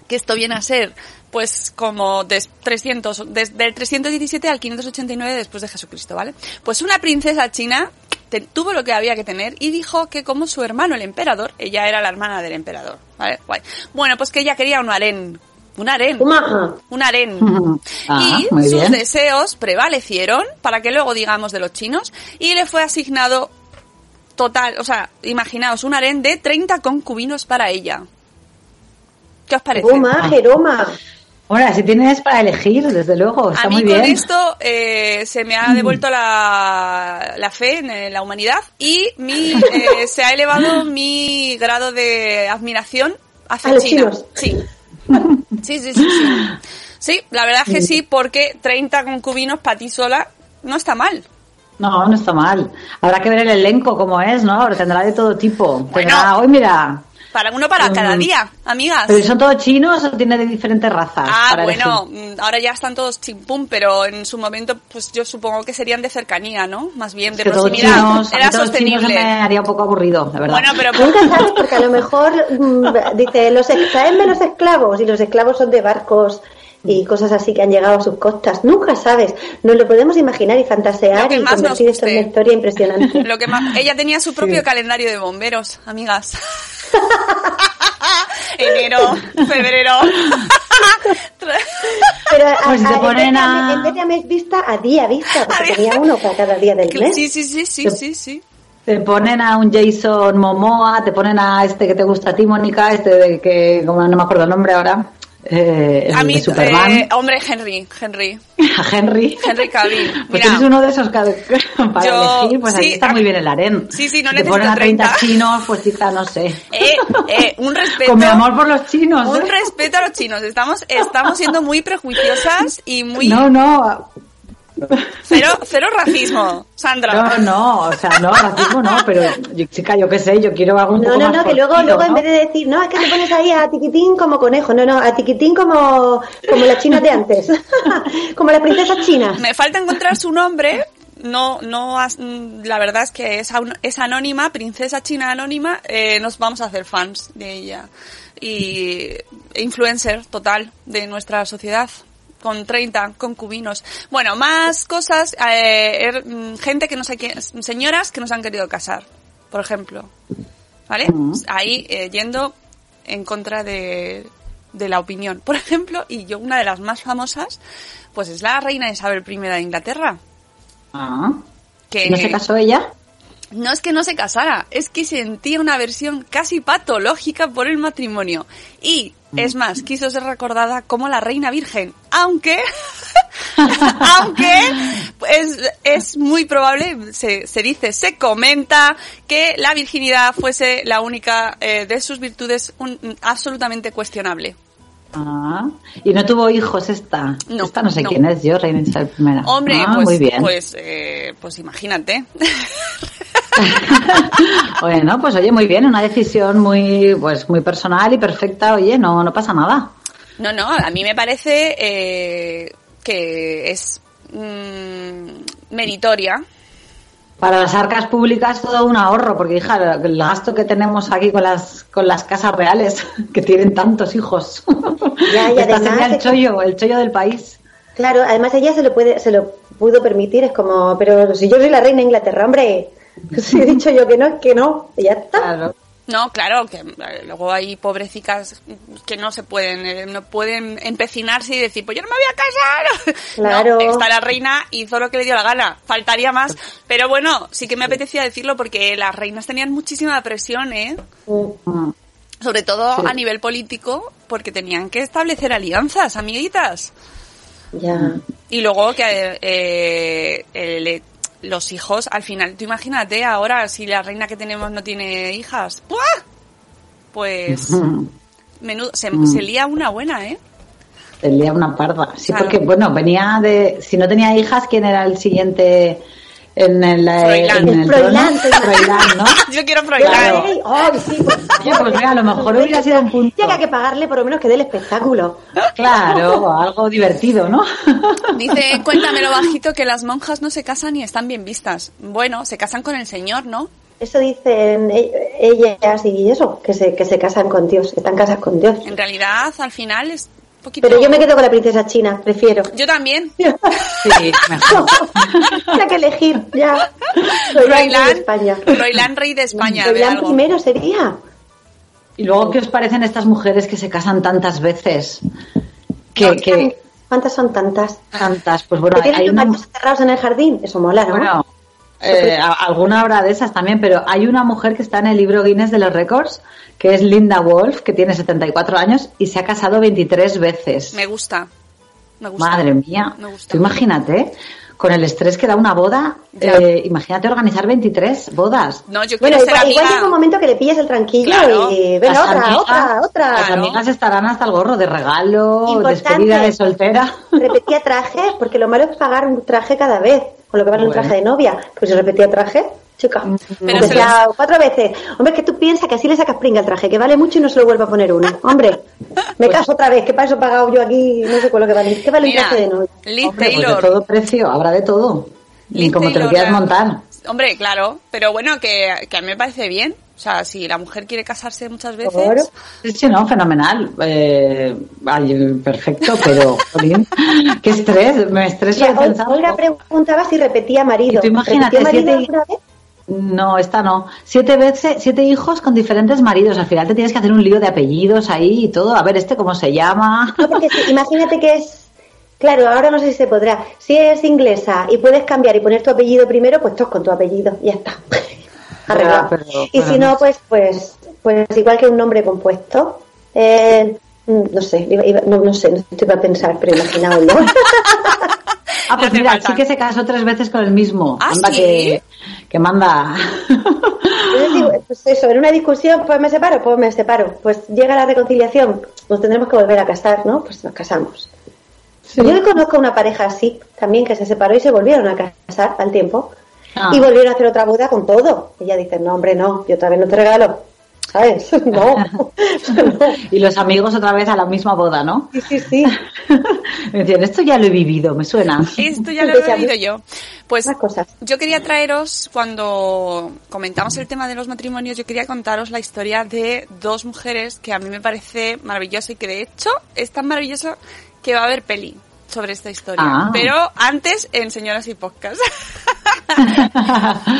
Speaker 3: que esto viene a ser pues como de 300, desde el 317 al 589 después de Jesucristo, ¿vale? Pues una princesa china te- tuvo lo que había que tener y dijo que como su hermano el emperador, ella era la hermana del emperador, ¿vale? Guay. Bueno, pues que ella quería un harén, un harén, un harén.
Speaker 4: Ah,
Speaker 3: y sus
Speaker 4: bien.
Speaker 3: deseos prevalecieron, para que luego digamos de los chinos, y le fue asignado total, o sea, imaginaos un harén de 30 concubinos para ella. ¿Qué os parece?
Speaker 2: Toma, Jeroma.
Speaker 4: Ahora, si tienes para elegir, desde luego, está
Speaker 3: A mí
Speaker 4: muy
Speaker 3: con esto eh, se me ha devuelto la, la fe en eh, la humanidad y mi, eh, se ha elevado mi grado de admiración hacia
Speaker 2: A los
Speaker 3: China.
Speaker 2: chinos.
Speaker 3: Sí. Sí, sí, sí, sí. Sí, la verdad es que sí, porque 30 concubinos para ti sola no está mal.
Speaker 4: No, no está mal. Habrá que ver el elenco como es, ¿no? Ahora tendrá de todo tipo.
Speaker 3: Bueno.
Speaker 4: Tendrá, hoy mira,
Speaker 3: Para uno para cada
Speaker 4: Mm.
Speaker 3: día, amigas.
Speaker 4: ¿pero son todos chinos o tiene de diferentes razas?
Speaker 3: Ah,
Speaker 4: para
Speaker 3: bueno,
Speaker 4: elegir?
Speaker 3: mm, ahora ya están todos chimpum, pero en su momento, pues yo supongo que serían de cercanía, ¿no? Más bien de
Speaker 4: Es que todos
Speaker 3: proximidad.
Speaker 4: chinos,
Speaker 3: Era
Speaker 4: todos chinos
Speaker 3: sostenible.
Speaker 4: me haría un poco aburrido, la verdad.
Speaker 3: Bueno, pero
Speaker 2: Nunca sabes porque a lo mejor mm, dice los ex- traen menos esclavos y los esclavos son de barcos y cosas así que han llegado a sus costas. Nunca sabes. Nos lo podemos imaginar y fantasear y
Speaker 3: más nos
Speaker 2: convertir esto en una historia impresionante.
Speaker 3: Lo que más, ella tenía su propio calendario de bomberos, amigas. Enero, febrero.
Speaker 2: Pero a-
Speaker 4: Pues si te
Speaker 2: a-
Speaker 4: ponen a-
Speaker 2: en vez de a mes vista, a día vista, porque tenía uno para cada día del mes.
Speaker 3: Sí, sí, sí, sí, sí, sí.
Speaker 4: Te ponen a un Jason Momoa, te ponen a este que te gusta a ti, Mónica, este de que, como no me acuerdo el nombre ahora, eh,
Speaker 3: A mí,
Speaker 4: de Superman,
Speaker 3: eh, hombre, Henry, Henry,
Speaker 4: a Henry.
Speaker 3: Henry Cavill.
Speaker 4: Pues
Speaker 3: Mira,
Speaker 4: tienes uno de esos que- para
Speaker 3: Yo-
Speaker 4: elegir, pues ahí
Speaker 3: sí,
Speaker 4: está
Speaker 3: a
Speaker 4: muy bien el harén.
Speaker 3: Sí, sí, no
Speaker 4: Si te ponen
Speaker 3: necesito
Speaker 4: a 30
Speaker 3: 30.
Speaker 4: chinos, pues quizá no sé.
Speaker 3: eh, eh, un respeto.
Speaker 4: Con mi amor por los chinos.
Speaker 3: Un
Speaker 4: ¿eh?
Speaker 3: respeto a los chinos. Estamos, estamos siendo muy prejuiciosas y muy
Speaker 4: No, no,
Speaker 3: cero, cero racismo, Sandra.
Speaker 4: no, no, o sea, no, racismo no, pero yo, chica, yo qué sé, yo quiero algo un
Speaker 2: No,
Speaker 4: poco
Speaker 2: no,
Speaker 4: más
Speaker 2: no, que luego, luego en vez de decir, no, es que te pones ahí a tiquitín como conejo, no, no, a tiquitín como, como las chinas de antes, como las princesas chinas.
Speaker 3: Me falta encontrar su nombre. No, no, la verdad es que es, es anónima, princesa china anónima. eh, nos vamos a hacer fans de ella y influencer total de nuestra sociedad con 30 concubinos. Bueno, más cosas, eh, er- mm, gente que no sé quién, señoras que nos han querido casar, por ejemplo. ¿Vale? Ahí eh, yendo en contra de, de la opinión. Por ejemplo, y yo una de las más famosas, pues es la reina Isabel I de Inglaterra.
Speaker 4: Ah,
Speaker 3: Que
Speaker 4: ¿No se casó ella?
Speaker 3: No es que no se casara, es que sentía una versión casi patológica por el matrimonio. Y, es más, quiso ser recordada como la reina virgen, aunque, aunque es, es muy probable, se, se dice, se comenta que la virginidad fuese la única eh, de sus virtudes un- absolutamente cuestionable.
Speaker 4: Ah, y no tuvo hijos esta.
Speaker 3: No,
Speaker 4: esta no sé
Speaker 3: no.
Speaker 4: quién es yo, Reina Isabel I.
Speaker 3: Hombre,
Speaker 4: Ah,
Speaker 3: pues,
Speaker 4: muy bien.
Speaker 3: pues, eh, pues imagínate.
Speaker 4: Bueno, pues oye, muy bien, una decisión muy, pues muy personal y perfecta. Oye, no, no pasa nada.
Speaker 3: No, no, a mí me parece eh, que es mm, meritoria.
Speaker 4: Para las arcas públicas todo un ahorro, porque hija, el gasto que tenemos aquí con las con las casas reales, que tienen tantos hijos.
Speaker 2: Ya, y además
Speaker 4: sería el chollo, el chollo del país.
Speaker 2: Claro, además ella se lo puede, se lo pudo permitir, es como, pero si yo soy la reina de Inglaterra, hombre, si he dicho yo que no, es que no, y ya está.
Speaker 4: Claro.
Speaker 3: No, claro, que eh, luego hay pobrecicas que no se pueden, eh, no pueden empecinarse y decir, pues yo no me voy a casar.
Speaker 2: Claro.
Speaker 3: No, está la reina, hizo lo que le dio la gana, faltaría más. Pero bueno, sí que me apetecía decirlo porque las reinas tenían muchísima presión, ¿eh?
Speaker 4: Mm.
Speaker 3: Sobre todo
Speaker 4: Sí.
Speaker 3: a nivel político, porque tenían que establecer alianzas, amiguitas.
Speaker 2: Ya.
Speaker 3: Y luego que eh, el- los hijos, al final, tú imagínate ahora si la reina que tenemos no tiene hijas. ¡Buah! Pues
Speaker 4: Mm.
Speaker 3: menudo, se, se lía una buena, ¿eh?
Speaker 4: Se lía una parda. Sí,
Speaker 3: Claro.
Speaker 4: porque, bueno, venía de. Si no tenía hijas, ¿quién era el siguiente en el. eh,
Speaker 3: Froilán.
Speaker 4: en el
Speaker 2: Froilán,
Speaker 4: ¿no?
Speaker 3: Yo quiero Froilán.
Speaker 4: Claro.
Speaker 2: Ay, ay, sí,
Speaker 4: Oye, pues mira, a lo mejor hubiera sido un punto.
Speaker 2: Que hay que pagarle por lo menos que dé el espectáculo.
Speaker 4: Claro, algo divertido, ¿no?
Speaker 3: Dice, cuéntamelo bajito, que las monjas no se casan y están bien vistas. Bueno, se casan con el señor, ¿no?
Speaker 2: Eso dicen e- ellas y eso, que se, que se casan con Dios, que están casadas con Dios.
Speaker 3: En realidad, al final es poquito...
Speaker 2: Pero yo me quedo con la princesa china, prefiero.
Speaker 3: Yo también.
Speaker 4: Sí, mejor.
Speaker 2: Hay que elegir, ya. La reina de España.
Speaker 3: Froilán, rey de España. algo.
Speaker 2: primero sería.
Speaker 4: Y luego, ¿qué os parecen estas mujeres que se casan tantas veces? Que, que
Speaker 2: ¿Cuántas son tantas?
Speaker 4: tantas, pues bueno,
Speaker 2: ¿Que tienen
Speaker 4: hay
Speaker 2: los
Speaker 4: una...
Speaker 2: encerrados en el jardín? Eso mola, ¿no?
Speaker 4: Bueno, eh, alguna habrá de esas también, pero hay una mujer que está en el libro Guinness de los récords, que es Linda Wolf, que tiene 74 años y se ha casado 23 veces.
Speaker 3: Me gusta. Me gusta.
Speaker 4: Madre mía,
Speaker 3: Me gusta.
Speaker 4: tú imagínate, con el estrés que da una boda, eh, imagínate organizar 23 bodas.
Speaker 3: No, yo
Speaker 2: Bueno,
Speaker 3: quiero ser
Speaker 2: igual, igual
Speaker 3: amiga.
Speaker 2: llega un momento que le pillas el tranquillo
Speaker 3: Claro.
Speaker 2: y venga,
Speaker 4: Las
Speaker 2: otra,
Speaker 4: amigas-
Speaker 2: otra, otra.
Speaker 4: Las
Speaker 3: Claro.
Speaker 4: amigas estarán hasta el gorro de regalo,
Speaker 2: Importante.
Speaker 4: despedida de soltera.
Speaker 2: Repetía trajes, porque lo malo es pagar un traje cada vez, con lo que vale un
Speaker 4: Bueno.
Speaker 2: traje de novia. Pues si repetía traje, chica.
Speaker 3: Pero se
Speaker 2: sea cuatro veces. Hombre, es que tú piensas que así le sacas pringa al traje, que vale mucho y no se lo vuelve a poner uno. Hombre, me
Speaker 4: Pues
Speaker 2: caso otra vez, que para eso he pagado yo aquí, no sé con lo que vale. ¿Qué vale un traje de novia?
Speaker 3: Liz
Speaker 4: Hombre, pues de
Speaker 3: Taylor.
Speaker 4: todo precio, habrá de todo. Y
Speaker 3: Liz
Speaker 4: como te lo
Speaker 3: Taylor,
Speaker 4: quieras montar.
Speaker 3: Hombre, claro, pero bueno, que, que a mí me parece bien. O sea, si la mujer quiere casarse muchas veces.
Speaker 4: Sí, sí, no, fenomenal. Eh, ay, perfecto, pero, qué estrés, me estreso.
Speaker 2: Olga preguntaba si repetía marido.
Speaker 4: Y tú imagínate,
Speaker 2: ¿Repetía marido
Speaker 4: siete-
Speaker 2: alguna vez?
Speaker 4: No, esta no. Siete veces, siete hijos con diferentes maridos. Al final te tienes que hacer un lío de apellidos ahí y todo. A ver, este cómo se llama.
Speaker 2: No, porque imagínate que es. Claro, ahora no sé si se podrá. Si es inglesa y puedes cambiar y poner tu apellido primero, pues todos con tu apellido. Ya está. Arreglado.
Speaker 4: pero-
Speaker 2: y si no, pues, pues, pues igual que un nombre compuesto. Eh, mm, no sé, iba- iba- no, no sé, no estoy para pensar, pero imaginado, ¿no?
Speaker 4: Ah, pues
Speaker 3: No
Speaker 4: mira,
Speaker 3: falta.
Speaker 4: sí que se casó tres veces con el mismo.
Speaker 3: ¿Ah,
Speaker 4: Anda
Speaker 3: sí?
Speaker 4: que, que manda.
Speaker 2: Pues eso, en una discusión, pues me separo, pues me separo. Pues llega la reconciliación, nos tendremos que volver a casar, ¿no? Pues nos casamos. Yo conozco una pareja así, también que se separó y se volvieron a casar al tiempo.
Speaker 4: Ah.
Speaker 2: Y volvieron a hacer otra boda con todo. Ella dice, no, hombre, no, yo otra vez no te regalo. ¿Sabes? No. no.
Speaker 4: Y los amigos otra vez a la misma boda, ¿no?
Speaker 2: Sí, sí, sí.
Speaker 4: Me decían, esto ya lo he vivido, me suena.
Speaker 3: Esto ya lo he
Speaker 2: vu.
Speaker 3: vivido yo. Pues yo quería traeros, cuando comentamos el tema de los matrimonios, yo quería contaros la historia de dos mujeres que a mí me parece maravillosa y que de hecho es tan maravilloso que va a haber peli sobre esta historia.
Speaker 4: Ah.
Speaker 3: Pero antes en Señoras y Podcast.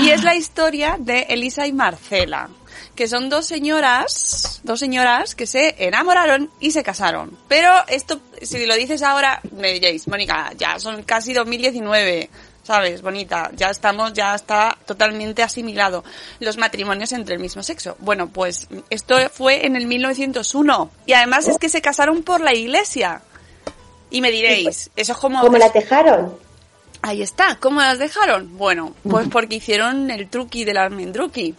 Speaker 3: Y es la historia de Elisa y Marcela, que son dos señoras, dos señoras que se enamoraron y se casaron. Pero esto, si lo dices ahora, me diréis, Mónica, ya son casi 2019. ¿Sabes? Bonita, ya estamos, ya está totalmente asimilado los matrimonios entre el mismo sexo. Bueno, pues esto fue en el 1901 y además es que se casaron por la iglesia. Y me diréis, eso es como...
Speaker 2: Como la tejaron.
Speaker 3: Ahí está, ¿cómo las dejaron? Bueno, pues porque hicieron el truqui del almendruqui.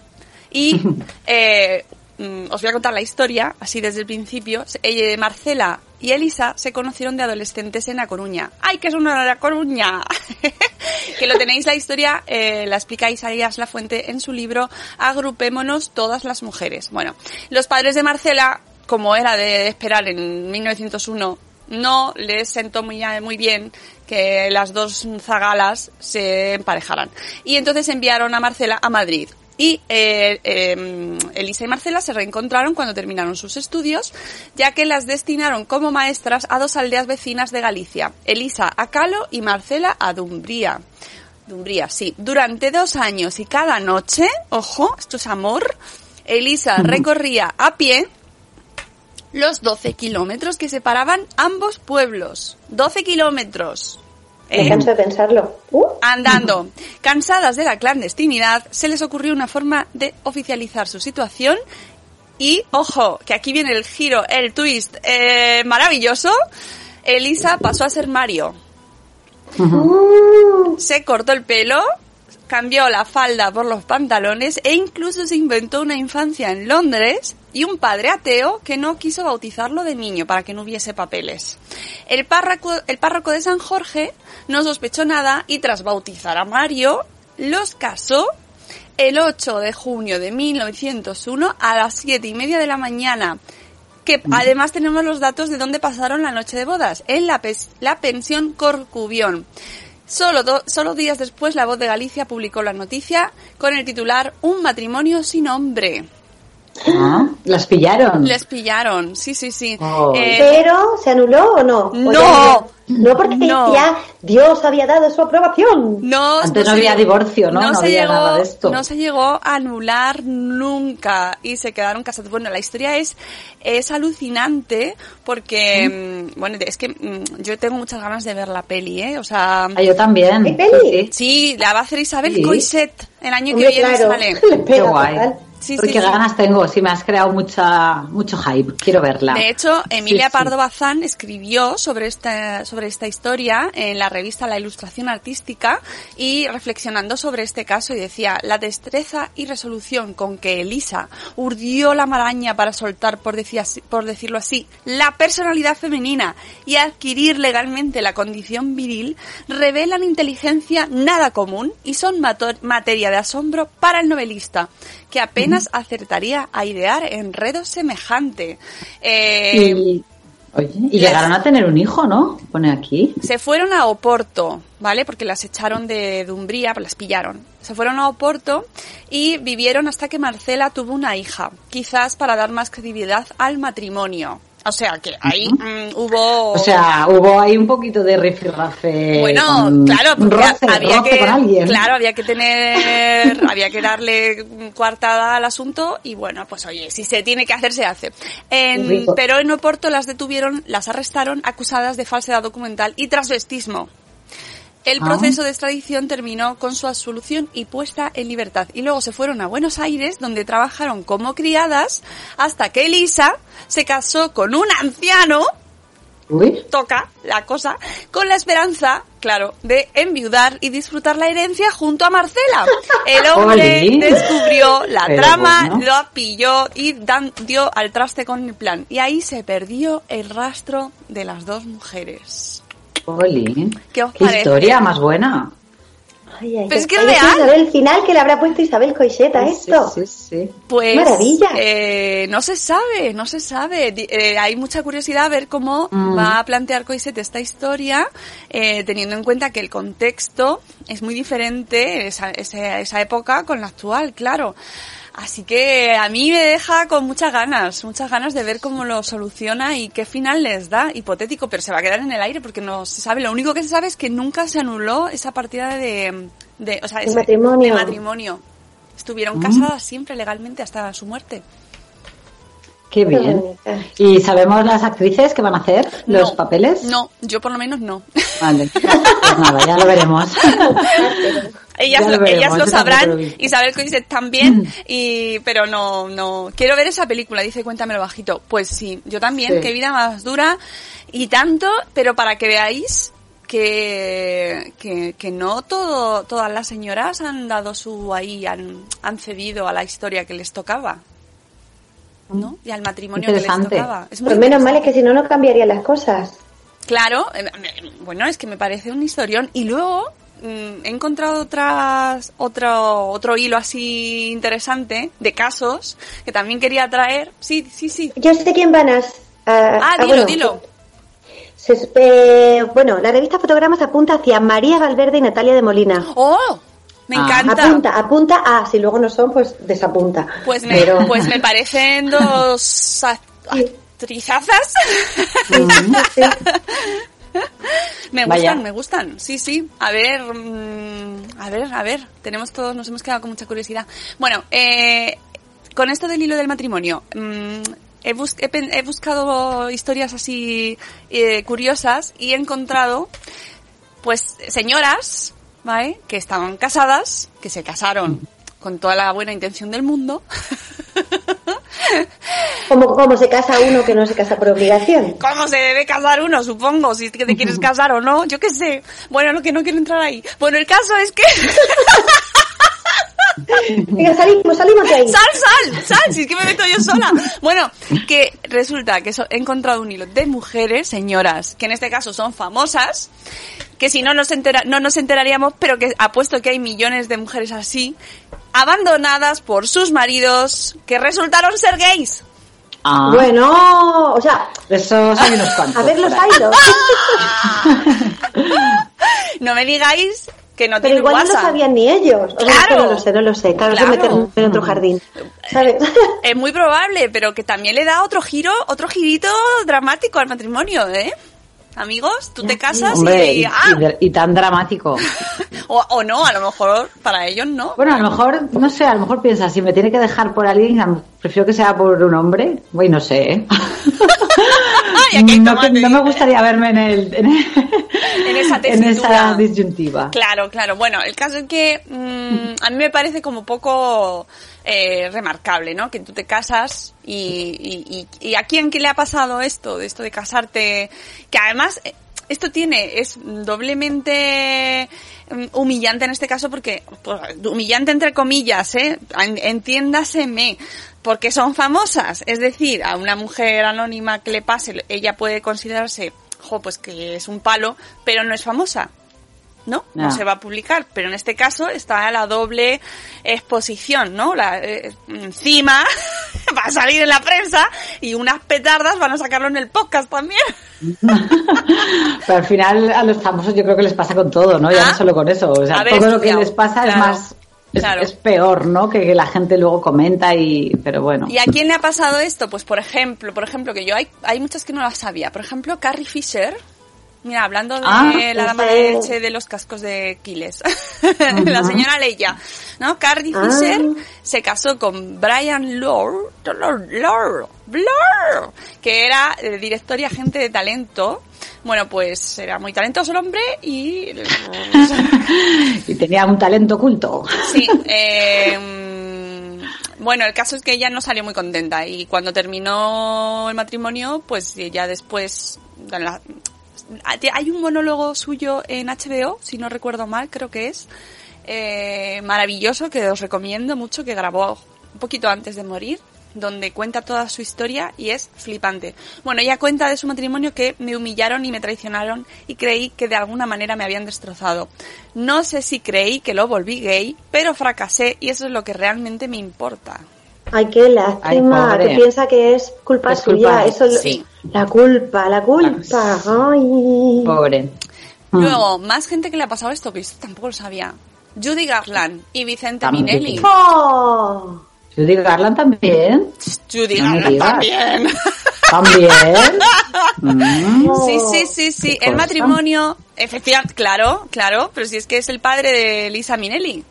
Speaker 3: Y eh, mm, os voy a contar la historia, así desde el principio. Eh, Marcela y Elisa se conocieron de adolescentes en La Coruña. ¡Ay, que es una La Coruña! que lo tenéis la historia, eh, la explica Isaías La Fuente en su libro Agrupémonos todas las mujeres. Bueno, los padres de Marcela, como era de esperar en 1901, no les sentó muy, muy bien que las dos zagalas se emparejaran. Y entonces enviaron a Marcela a Madrid. Y eh, eh, Elisa y Marcela se reencontraron cuando terminaron sus estudios, ya que las destinaron como maestras a dos aldeas vecinas de Galicia, Elisa a Calo y Marcela a Dumbría. Dumbría, sí. Durante dos años y cada noche, ojo, esto es amor, Elisa recorría a pie los 12 kilómetros que separaban ambos pueblos. 12 kilómetros.
Speaker 2: Me
Speaker 3: Eh,
Speaker 2: canso de pensarlo. Uh,
Speaker 3: Andando. Cansadas de la clandestinidad, se les ocurrió una forma de oficializar su situación y, ojo, que aquí viene el giro, el twist eh, maravilloso. Elisa pasó a ser Mario. Se cortó el pelo, cambió la falda por los pantalones e incluso se inventó una infancia en Londres y un padre ateo que no quiso bautizarlo de niño para que no hubiese papeles. El párroco, el párroco de San Jorge no sospechó nada y tras bautizar a Mario, los casó el 8 de junio de 1901 a las 7 y media de la mañana. Que además tenemos los datos de dónde pasaron la noche de bodas, en la, la pensión Corcubión. Solo, solo días después, La Voz de Galicia publicó la noticia con el titular Un matrimonio sin hombre.
Speaker 4: Ah, ¿Las pillaron?
Speaker 3: Les pillaron, sí, sí, sí.
Speaker 4: Oh.
Speaker 3: Eh,
Speaker 2: Pero, ¿se anuló o no? ¿O
Speaker 3: No.
Speaker 2: ya- no, porque
Speaker 3: No.
Speaker 2: ya Dios había dado su aprobación.
Speaker 3: no,
Speaker 4: Antes no
Speaker 3: se
Speaker 4: había
Speaker 3: llegó-
Speaker 4: divorcio, ¿no? No
Speaker 3: se
Speaker 4: había
Speaker 3: llegó,
Speaker 4: nada de esto.
Speaker 3: No se llegó a anular nunca y se quedaron casados. Bueno, la historia es, es alucinante porque, mm, bueno, es que mm, yo tengo muchas ganas de ver la peli, ¿eh? O sea,
Speaker 4: Ah, yo también.
Speaker 2: ¿Hay peli?
Speaker 4: Sí,
Speaker 3: la va a hacer Isabel
Speaker 4: Sí.
Speaker 3: Coixet el año
Speaker 2: Hombre,
Speaker 3: que viene
Speaker 2: claro.
Speaker 3: sale.
Speaker 2: Le pega
Speaker 4: Qué guay.
Speaker 2: fatal.
Speaker 3: Sí,
Speaker 4: Porque
Speaker 3: sí, sí.
Speaker 4: ganas tengo, sí me has creado mucha, mucho hype. Quiero verla.
Speaker 3: De hecho, Emilia. Pardo Bazán escribió sobre esta, sobre esta historia en la revista La Ilustración Artística y reflexionando sobre este caso y decía, la destreza y resolución con que Elisa urdió la maraña para soltar, por, decir así- por decirlo así, la personalidad femenina y adquirir legalmente la condición viril, revelan inteligencia nada común y son materia de asombro para el novelista, que apenas acertaría a idear enredo semejante. Eh,
Speaker 4: Y, oye, y llegaron a tener un hijo, ¿no? Pone aquí.
Speaker 3: se fueron a Oporto, ¿vale? Porque las echaron de Dumbría, pues las pillaron. Se fueron a Oporto y vivieron hasta que Marcela tuvo una hija, quizás para dar más credibilidad al matrimonio. O sea que ahí mm, hubo...
Speaker 4: O sea, hubo ahí un poquito de rifirrafe.
Speaker 3: Bueno,
Speaker 4: con-
Speaker 3: claro,
Speaker 4: un
Speaker 3: porque
Speaker 4: roce,
Speaker 3: había
Speaker 4: roce
Speaker 3: que,
Speaker 4: con alguien.
Speaker 3: claro, había que tener, había que darle coartada al asunto y bueno, pues oye, si se tiene que hacer, se hace. En- pero en Oporto las detuvieron, las arrestaron acusadas de falsedad documental y transvestismo. El
Speaker 4: Ah.
Speaker 3: proceso de extradición terminó con su absolución y puesta en libertad. Y luego se fueron a Buenos Aires, donde trabajaron como criadas, hasta que Elisa se casó con un anciano,
Speaker 4: Uy,
Speaker 3: toca la cosa, con la esperanza, claro, de enviudar y disfrutar la herencia junto a Marcela. El hombre descubrió la
Speaker 4: Pero
Speaker 3: trama,
Speaker 4: bueno.
Speaker 3: lo pilló y dan- dio al traste con el plan. Y ahí se perdió el rastro de las dos mujeres.
Speaker 4: Jolín.
Speaker 3: ¿Qué os parece?
Speaker 4: historia más buena.
Speaker 2: Ay, ay,
Speaker 3: Pero es que es real.
Speaker 2: el final que le habrá puesto Isabel Coixeta a
Speaker 4: Sí,
Speaker 2: esto.
Speaker 4: Sí, sí, sí.
Speaker 3: Pues
Speaker 2: Maravilla.
Speaker 3: eh, no se sabe, no se sabe. Eh, hay mucha curiosidad a ver cómo
Speaker 4: Mm.
Speaker 3: va a plantear Coiset esta historia, eh, teniendo en cuenta que el contexto es muy diferente esa, esa, esa época con la actual, claro. Así que a mí me deja con muchas ganas, muchas ganas de ver cómo lo soluciona y qué final les da, hipotético, pero se va a quedar en el aire porque no se sabe. Lo único que se sabe es que nunca se anuló esa partida de, de o sea, ese-
Speaker 2: matrimonio.
Speaker 3: de matrimonio. Estuvieron
Speaker 4: Mm.
Speaker 3: casadas siempre legalmente hasta su muerte.
Speaker 4: Qué bien. ¿Y sabemos las actrices que van a hacer los
Speaker 3: No,
Speaker 4: papeles?
Speaker 3: No, yo por lo menos no.
Speaker 4: Vale. Pues nada, ya lo veremos.
Speaker 3: ellas,
Speaker 4: Ya lo veremos,
Speaker 3: ellas sabrán,
Speaker 4: lo.
Speaker 3: Isabel Coixet también, y, pero no, no. Quiero ver esa película, dice Cuéntamelo bajito. Pues sí, yo también,
Speaker 4: Sí.
Speaker 3: qué vida más dura y tanto, pero para que veáis que, que, que no todo, todas las señoras han dado su ahí, han, han cedido a la historia que les tocaba. ¿No? Y al matrimonio que les tocaba. Es muy
Speaker 2: Pues menos mal es que si no, no cambiarían las cosas.
Speaker 3: Claro, eh, me- bueno, es que me parece un historión. Y luego mm, he encontrado otras, otro, otro hilo así interesante de casos que también quería traer. Sí, sí, sí.
Speaker 2: Yo sé quién van a...
Speaker 3: Ah,
Speaker 2: ah,
Speaker 3: dilo,
Speaker 2: bueno,
Speaker 3: dilo.
Speaker 2: se- eh, bueno, la revista Fotogramas apunta hacia María Valverde y Natalia de Molina.
Speaker 3: ¡Oh! Me
Speaker 4: Ah.
Speaker 3: encanta.
Speaker 2: Apunta, apunta a, si luego no son, pues desapunta.
Speaker 3: Pues me,
Speaker 2: Pero-
Speaker 3: pues me parecen dos act- actrizazas.
Speaker 2: Sí.
Speaker 3: Me
Speaker 4: Vaya.
Speaker 3: gustan, me gustan. Sí, sí. A ver, mm, a ver, a ver. Tenemos todos, nos hemos quedado con mucha curiosidad. Bueno, eh, con esto del hilo del matrimonio, mm, he, bus- he pen- he buscado historias así eh, curiosas y he encontrado, pues, señoras, ¿vale? Que estaban casadas, que se casaron con toda la buena intención del mundo.
Speaker 2: Como, como se casa uno que no se casa por obligación.
Speaker 3: ¿Cómo se debe casar uno, supongo? Si te quieres casar o no, yo qué sé. Bueno, lo que no quiero entrar ahí. Bueno, el caso es que...
Speaker 2: Venga, salimos, salimos de ahí.
Speaker 3: ¡Sal, sal! ¡Sal! Si es que me meto yo sola. Bueno, que resulta que he encontrado un hilo de mujeres, señoras, que en este caso son famosas, que si no nos, entera- no nos enteraríamos, pero que apuesto que hay millones de mujeres así, abandonadas por sus maridos, que resultaron ser gays.
Speaker 4: Ah,
Speaker 2: Bueno, o sea,
Speaker 4: esos hay unos cuantos.
Speaker 2: a ver los hilos.
Speaker 3: No me digáis que no
Speaker 2: Pero igual no lo sabían ni ellos. O sea,
Speaker 3: Claro.
Speaker 2: no lo sé, no lo sé. Claro,
Speaker 3: Claro.
Speaker 2: meternos en otro jardín. ¿Sabes?
Speaker 3: Es muy probable, pero que también le da otro giro, otro girito dramático al matrimonio, ¿eh? Amigos, tú te casas
Speaker 4: Hombre,
Speaker 3: y,
Speaker 4: y,
Speaker 3: ¡ah!
Speaker 4: y tan dramático.
Speaker 3: o, o no, a lo mejor para ellos no.
Speaker 4: Bueno, a lo mejor, no sé, a lo mejor piensas, si me tiene que dejar por alguien, prefiero que sea por un hombre. Bueno, no sé, ¿eh? No, no me gustaría verme en, el, en, el-
Speaker 3: En esa
Speaker 4: en
Speaker 3: tesitura.
Speaker 4: esa disyuntiva.
Speaker 3: Claro, claro. Bueno, el caso es que mm, a mí me parece como poco eh, remarcable, ¿no? Que tú te casas y, y, y, y a quién que le ha pasado esto, de esto de casarte, que además eh, esto tiene, es doblemente mm, humillante en este caso porque, pues, humillante entre comillas, ¿eh? En- Entiéndaseme. Porque son famosas, es decir, a una mujer anónima que le pase, ella puede considerarse, jo, pues que es un palo, pero no es famosa. ¿No? No se va a publicar, pero en este caso está la doble exposición, ¿no? La, eh, encima va a salir en la prensa y unas petardas van a sacarlo en el podcast también.
Speaker 4: Pero al final a los famosos yo creo que les pasa con todo, ¿no? Ya
Speaker 3: Ah.
Speaker 4: no solo con eso. O sea, todo lo que les pasa es más... Es,
Speaker 3: claro.
Speaker 4: es peor, ¿no? Que, que la gente luego comenta y... Pero bueno.
Speaker 3: ¿Y a quién le ha pasado esto? Pues por ejemplo, por ejemplo, que yo hay, hay muchas que no las sabía. Por ejemplo, Carrie Fisher, Mira, hablando de
Speaker 4: Ah,
Speaker 3: la dama de
Speaker 2: ese-
Speaker 3: leche de los cascos de Quiles, la señora Leia, ¿no? Cardi
Speaker 2: Ah.
Speaker 3: Fisher se casó con Brian Lore, Lore, Lore, que era eh, director y agente de talento. Bueno, pues era muy talentoso el hombre y...
Speaker 4: Y tenía un talento oculto.
Speaker 3: Sí, eh, bueno, el caso es que ella no salió muy contenta y cuando terminó el matrimonio, pues ya después... la- hay un monólogo suyo en HBO, si no recuerdo mal, creo que es, eh, maravilloso, que os recomiendo mucho, que grabó un poquito antes de morir, donde cuenta toda su historia y es flipante. Bueno, ella cuenta de su matrimonio que me humillaron y me traicionaron y creí que de alguna manera me habían destrozado. No sé si creí que lo volví gay, pero fracasé y eso es lo que realmente me importa.
Speaker 2: Ay, qué lástima,
Speaker 4: Ay,
Speaker 2: que piensa que es culpa
Speaker 4: Es
Speaker 2: suya.
Speaker 4: culpa-
Speaker 2: Eso
Speaker 3: sí.
Speaker 2: La culpa, la culpa. Ay.
Speaker 4: Pobre. Mm.
Speaker 3: Luego, más gente que le ha pasado esto, que yo tampoco lo sabía. Judy Garland y Vicente
Speaker 4: También.
Speaker 3: Minelli.
Speaker 2: ¡Oh!
Speaker 4: Judy Garland también.
Speaker 3: Judy
Speaker 4: No
Speaker 3: Garland también.
Speaker 4: También. Mm.
Speaker 3: Sí, sí, sí, sí. El
Speaker 4: cosa.
Speaker 3: matrimonio, efectivamente, claro, claro, pero si es que es el padre de Lisa Minelli.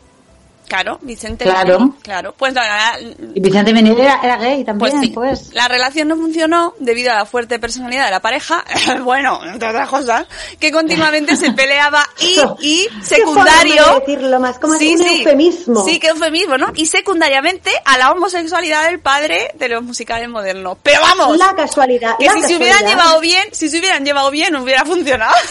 Speaker 3: Claro, Vicente
Speaker 4: Claro.
Speaker 3: Claro. Pues no, la-
Speaker 4: Y Vicente Minelli era, era gay
Speaker 3: pues
Speaker 4: también,
Speaker 3: sí.
Speaker 4: pues.
Speaker 3: La relación no funcionó debido a la fuerte personalidad de la pareja, bueno, entre otras cosas, que continuamente se peleaba y, y
Speaker 2: Qué
Speaker 3: secundario...
Speaker 2: forma de decirlo más, como
Speaker 3: Sí,
Speaker 2: un
Speaker 3: sí.
Speaker 2: eufemismo.
Speaker 3: Sí, que eufemismo, ¿no? Y secundariamente a la homosexualidad del padre de los musicales modernos. Pero vamos,
Speaker 2: La casualidad.
Speaker 3: que
Speaker 2: la
Speaker 3: si se hubieran
Speaker 2: casualidad.
Speaker 3: llevado bien, si se hubieran llevado bien, hubiera funcionado.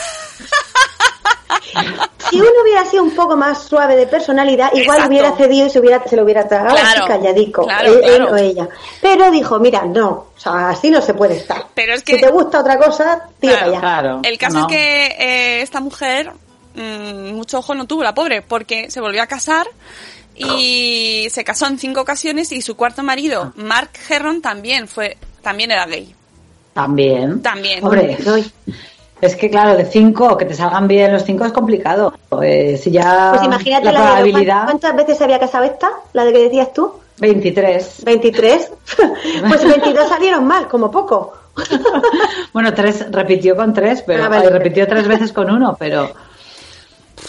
Speaker 2: Si uno hubiera sido un poco más suave de personalidad, igual
Speaker 3: Exacto.
Speaker 2: hubiera cedido y se, hubiera, se lo hubiera tragado
Speaker 3: Claro,
Speaker 2: así calladico,
Speaker 3: claro,
Speaker 2: él,
Speaker 3: claro.
Speaker 2: él o ella. Pero dijo, mira, no, o sea, así no se puede estar.
Speaker 3: Pero es que-
Speaker 2: Si te gusta otra cosa, tira allá.
Speaker 4: Claro.
Speaker 3: El caso
Speaker 4: no.
Speaker 3: es que eh, esta mujer mm, mucho ojo no tuvo la pobre porque se volvió a casar y se casó en cinco ocasiones y su cuarto marido, Mark Herron, también fue también era gay.
Speaker 4: También.
Speaker 3: También.
Speaker 4: Hombre, es que claro, de cinco, que te salgan bien los cinco es complicado. Eh, si ya
Speaker 2: Pues imagínate
Speaker 4: la
Speaker 2: la,
Speaker 4: probabilidad,
Speaker 2: ¿cuántas veces se había casado esta? La de que decías tú,
Speaker 4: 23.
Speaker 2: 23. pues 22 salieron mal, como poco.
Speaker 4: Bueno, tres, repitió con tres, pero
Speaker 2: Ah, vale.
Speaker 4: ay, repitió tres veces con uno, pero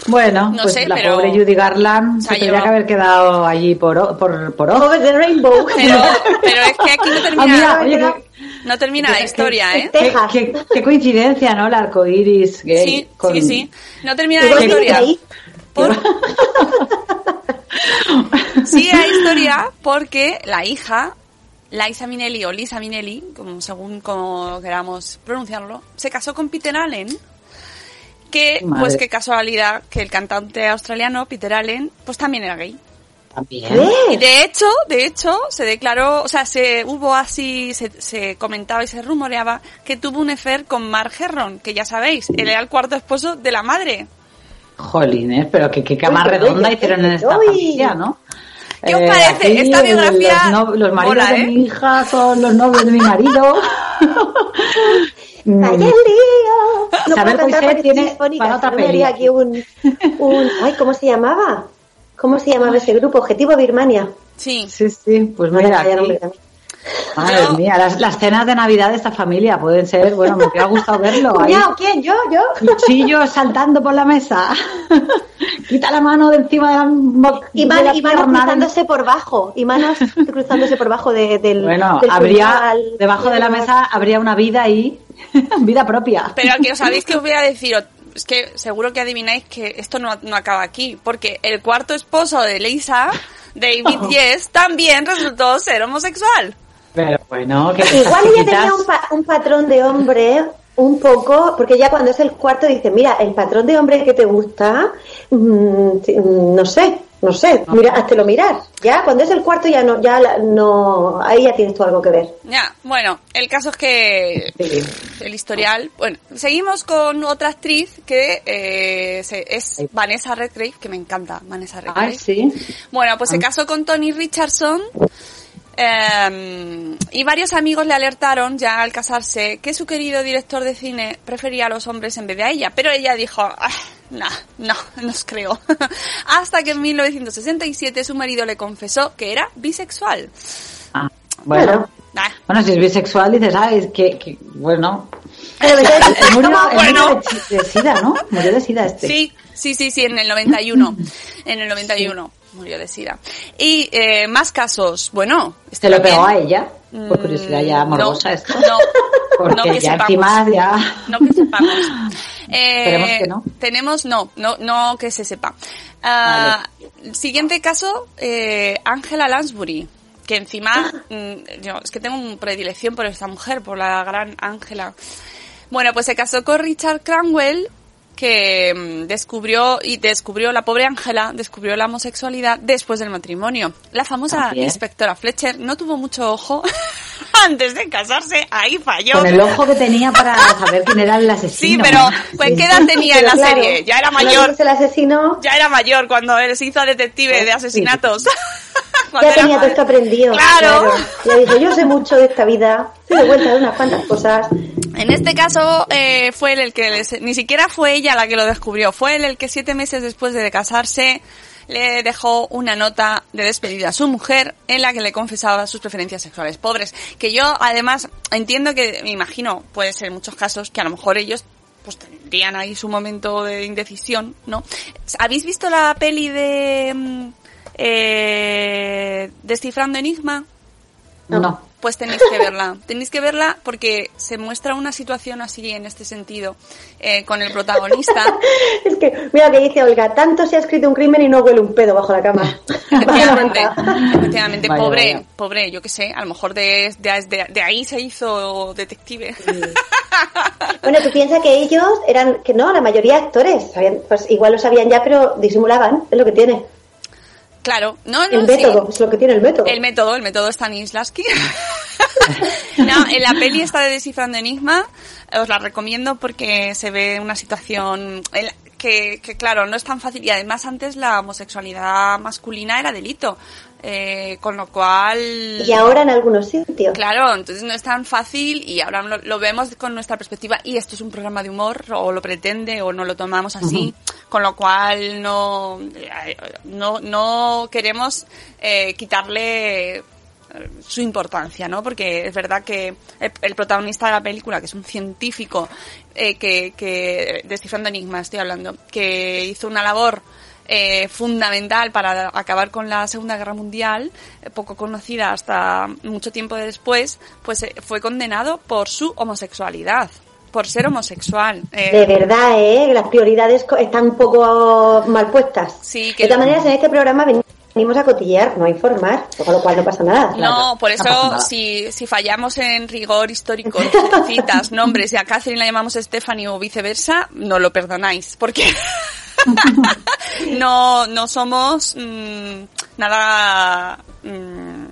Speaker 4: bueno,
Speaker 3: No
Speaker 4: pues
Speaker 3: sé,
Speaker 4: la
Speaker 3: pero
Speaker 4: pobre Judy Garland
Speaker 3: se
Speaker 4: se
Speaker 3: ha
Speaker 4: tendría
Speaker 3: llevado-
Speaker 4: que haber quedado allí por o- por por.
Speaker 2: Over the rainbow.
Speaker 3: Pero, pero es que aquí no
Speaker 4: Ah,
Speaker 3: termina,
Speaker 4: mira, oye,
Speaker 3: no termina la historia,
Speaker 4: que-
Speaker 3: ¿eh?
Speaker 4: qué-
Speaker 2: Texas.
Speaker 4: qué, qué coincidencia, ¿no? El arco iris gay.
Speaker 3: Sí,
Speaker 4: con-
Speaker 3: sí, sí. No termina la historia. Por... Sigue la historia porque la hija, Liza Minnelli o Lisa Minnelli, como, según como queramos pronunciarlo, se casó con Peter Allen, que,
Speaker 4: Madre.
Speaker 3: pues qué casualidad, que el cantante australiano Peter Allen, pues también era gay.
Speaker 4: También.
Speaker 3: Y de hecho, de hecho, se declaró, o sea, se hubo así, se, se comentaba y se rumoreaba que tuvo un affair con Mark Herron, que ya sabéis, él era el cuarto esposo de la madre.
Speaker 4: Jolines, pero que qué cama
Speaker 2: Uy,
Speaker 4: redonda hicieron en esta familia, ¿no?
Speaker 3: ¿Qué os parece?
Speaker 4: aquí
Speaker 3: Esta biografía
Speaker 4: Los, no- los maridos
Speaker 3: mola,
Speaker 4: de
Speaker 3: ¿eh?
Speaker 4: mi hija son los novios de mi marido. Mm,
Speaker 2: ¡Vaya el lío! No
Speaker 4: Isabel
Speaker 2: puedo cantar porque
Speaker 4: tiene para otra peli.
Speaker 2: aquí un, un... Ay, ¿cómo se llamaba? ¿Cómo se llamaba ese grupo? Objetivo Birmania.
Speaker 3: Sí.
Speaker 4: Sí, sí, pues mira, madre
Speaker 3: Yo-
Speaker 4: mía, las, las cenas de Navidad de esta familia pueden ser, bueno, me hubiera gustado verlo. Ahí,
Speaker 2: ¿quién? ¿Yo? ¿Yo?
Speaker 4: cuchillos saltando por la mesa. Quita la mano de encima de la,
Speaker 2: Y,
Speaker 4: de
Speaker 2: man-
Speaker 4: la
Speaker 2: y manos cruzándose por bajo. Y manos cruzándose por bajo de- del.
Speaker 4: Bueno,
Speaker 2: del
Speaker 4: habría, debajo de la mesa habría una vida ahí, vida propia.
Speaker 3: Pero que os sabéis que os voy a decir, es que seguro que adivináis que esto no, no acaba aquí, porque el cuarto esposo de Lisa, David Yes, también resultó ser homosexual.
Speaker 4: Pero bueno, que
Speaker 2: Igual ella tenía un, pa- un patrón de hombre un poco, porque ya cuando es el cuarto dice, mira, el patrón de hombre que te gusta, mm, mm, no sé, no sé, mira, háztelo mirar. Ya cuando es el cuarto ya no, ya la- no, ahí ya tienes tú algo que ver.
Speaker 3: Ya, bueno, el caso es que
Speaker 4: Sí.
Speaker 3: el historial, bueno, seguimos con otra actriz que eh, es Vanessa Redgrave, que me encanta, Vanessa Redgrave.
Speaker 4: Ay, sí.
Speaker 3: Bueno, pues se casó con Tony Richardson eh, y varios amigos le alertaron ya al casarse que su querido director de cine prefería a los hombres en vez de a ella, pero ella dijo, "Ah, no, no, no os creo. Hasta que en 1967 su marido le confesó que era bisexual.
Speaker 4: Ah, bueno. Bueno, si es bisexual dices, ah, es que, que- bueno, Él murió,
Speaker 3: Bueno.
Speaker 4: murió de, de sida, ¿no? Murió de sida este.
Speaker 3: Sí, sí, sí, sí, en el 91. En el 91 murió de sida. Y eh, más casos. Bueno, este
Speaker 4: Se lo
Speaker 3: también-
Speaker 4: pegó a ella, por curiosidad ya
Speaker 3: Mm,
Speaker 4: morbosa
Speaker 3: no,
Speaker 4: esto.
Speaker 3: No,
Speaker 4: Porque
Speaker 3: no que
Speaker 4: ya
Speaker 3: sepamos.
Speaker 4: encima ya...
Speaker 3: No que sepamos. Eh,
Speaker 4: Esperemos que no.
Speaker 3: Tenemos, no, no, no que se sepa. Ah, Siguiente caso, eh, Angela Lansbury, que encima, mm, yo, es que tengo una predilección por esta mujer, por la gran Angela. Bueno, pues se casó con Richard Cranwell, que mm, descubrió, y descubrió, la pobre Angela, descubrió la homosexualidad después del matrimonio. La famosa inspectora Fletcher no tuvo mucho ojo antes de casarse, ahí falló.
Speaker 4: Con el ojo que tenía para saber quién era el
Speaker 3: Sí,
Speaker 4: asesino.
Speaker 3: pero pues, ¿qué edad tenía en la
Speaker 2: Pero claro,
Speaker 3: serie? Ya era mayor.
Speaker 2: El asesino
Speaker 3: Ya era mayor cuando él se hizo detective de asesinatos. Cuando
Speaker 2: ya tenía todo esto aprendido.
Speaker 3: Claro.
Speaker 2: Ya dijo, yo sé mucho de esta vida, se doy cuenta de unas cuantas cosas.
Speaker 3: En este caso eh, fue él el que les- ni siquiera fue ella la que lo descubrió, fue él el que siete meses después de casarse le dejó una nota de despedida a su mujer en la que le confesaba sus preferencias sexuales. Pobres, que yo además entiendo que, me imagino, puede ser en muchos casos que a lo mejor ellos pues tendrían ahí su momento de indecisión, ¿no? ¿Habéis visto la peli de mm, eh, Descifrando Enigma?
Speaker 4: No.
Speaker 3: Pues tenéis que verla. tenéis que verla porque se muestra una situación así en este sentido eh, con el protagonista.
Speaker 2: Es que, mira que dice Olga, tanto se ha escrito un crimen y no huele un pedo bajo la cama.
Speaker 3: Efectivamente, efectivamente,
Speaker 4: Vaya,
Speaker 3: pobre,
Speaker 4: vaya.
Speaker 3: pobre, yo qué sé, a lo mejor de, de, de- de ahí se hizo detective.
Speaker 2: Bueno, tú piensas que ellos eran, que no, la mayoría actores, sabían- pues igual lo sabían ya, pero disimulaban, es lo que tiene.
Speaker 3: Claro, no, no,
Speaker 2: El
Speaker 3: sí.
Speaker 2: método, es lo que tiene el método.
Speaker 3: El método, el método Stanislavski. no, en la peli esta de Descifrando Enigma, os la recomiendo porque se ve una situación que, que, claro, no es tan fácil. Y además antes la homosexualidad masculina era delito. Eh, con lo cual...
Speaker 2: Y ahora en algunos sitios.
Speaker 3: Claro, entonces no es tan fácil y ahora lo, lo vemos con nuestra perspectiva y esto es un programa de humor o lo pretende o no lo tomamos así, con lo cual no, eh, no, no queremos eh, quitarle eh, su importancia, ¿no? Porque es verdad que el, el protagonista de la película, que es un científico, eh, que, que, descifrando enigmas estoy hablando, que hizo una labor eh, fundamental para acabar con la Segunda Guerra Mundial, eh, poco conocida hasta mucho tiempo después, pues eh, fue condenado por su homosexualidad, por ser homosexual. Eh,
Speaker 2: De verdad, ¿eh? Las prioridades co- están un poco mal puestas.
Speaker 3: Sí, que
Speaker 2: de todas
Speaker 3: lo-
Speaker 2: maneras, en este programa ven- venimos a cotillear, no a informar, con lo cual no pasa nada.
Speaker 3: No, por
Speaker 4: no
Speaker 3: eso
Speaker 4: nada.
Speaker 3: si, si fallamos en rigor histórico, citas, nombres y a Catherine la llamamos Stephanie o viceversa, no lo perdonáis, porque no, no somos mm, nada mm,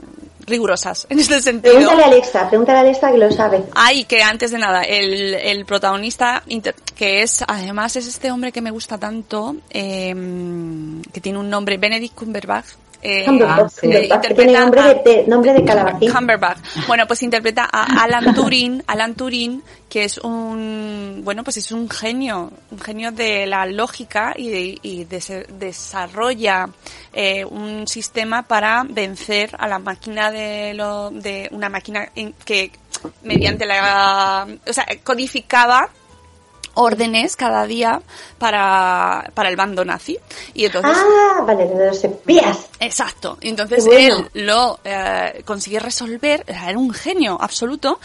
Speaker 3: rigurosas en este sentido.
Speaker 2: Pregúntale a Alexa, pregúntale a Alexa que lo sabe.
Speaker 3: Ay, que antes de nada, el, el protagonista, que es, además es este hombre que me gusta tanto, eh, que tiene un nombre, Benedict Cumberbatch. Eh,
Speaker 4: sí.
Speaker 3: Interpreta
Speaker 2: tiene nombre
Speaker 3: a-
Speaker 2: de, de- nombre de calabacín.
Speaker 3: Bueno, pues interpreta a Alan Turing, Alan Turing, que es un, bueno, pues es un genio, un genio de la lógica y, de- y desarrolla eh, un sistema para vencer a la máquina de lo, de una máquina que mediante la, o sea, codificaba órdenes cada día para, para el bando nazi. Y entonces,
Speaker 2: Ah, vale, de los espías.
Speaker 3: Exacto. Y Entonces
Speaker 2: bueno.
Speaker 3: él lo eh, consigue resolver. Era un genio absoluto,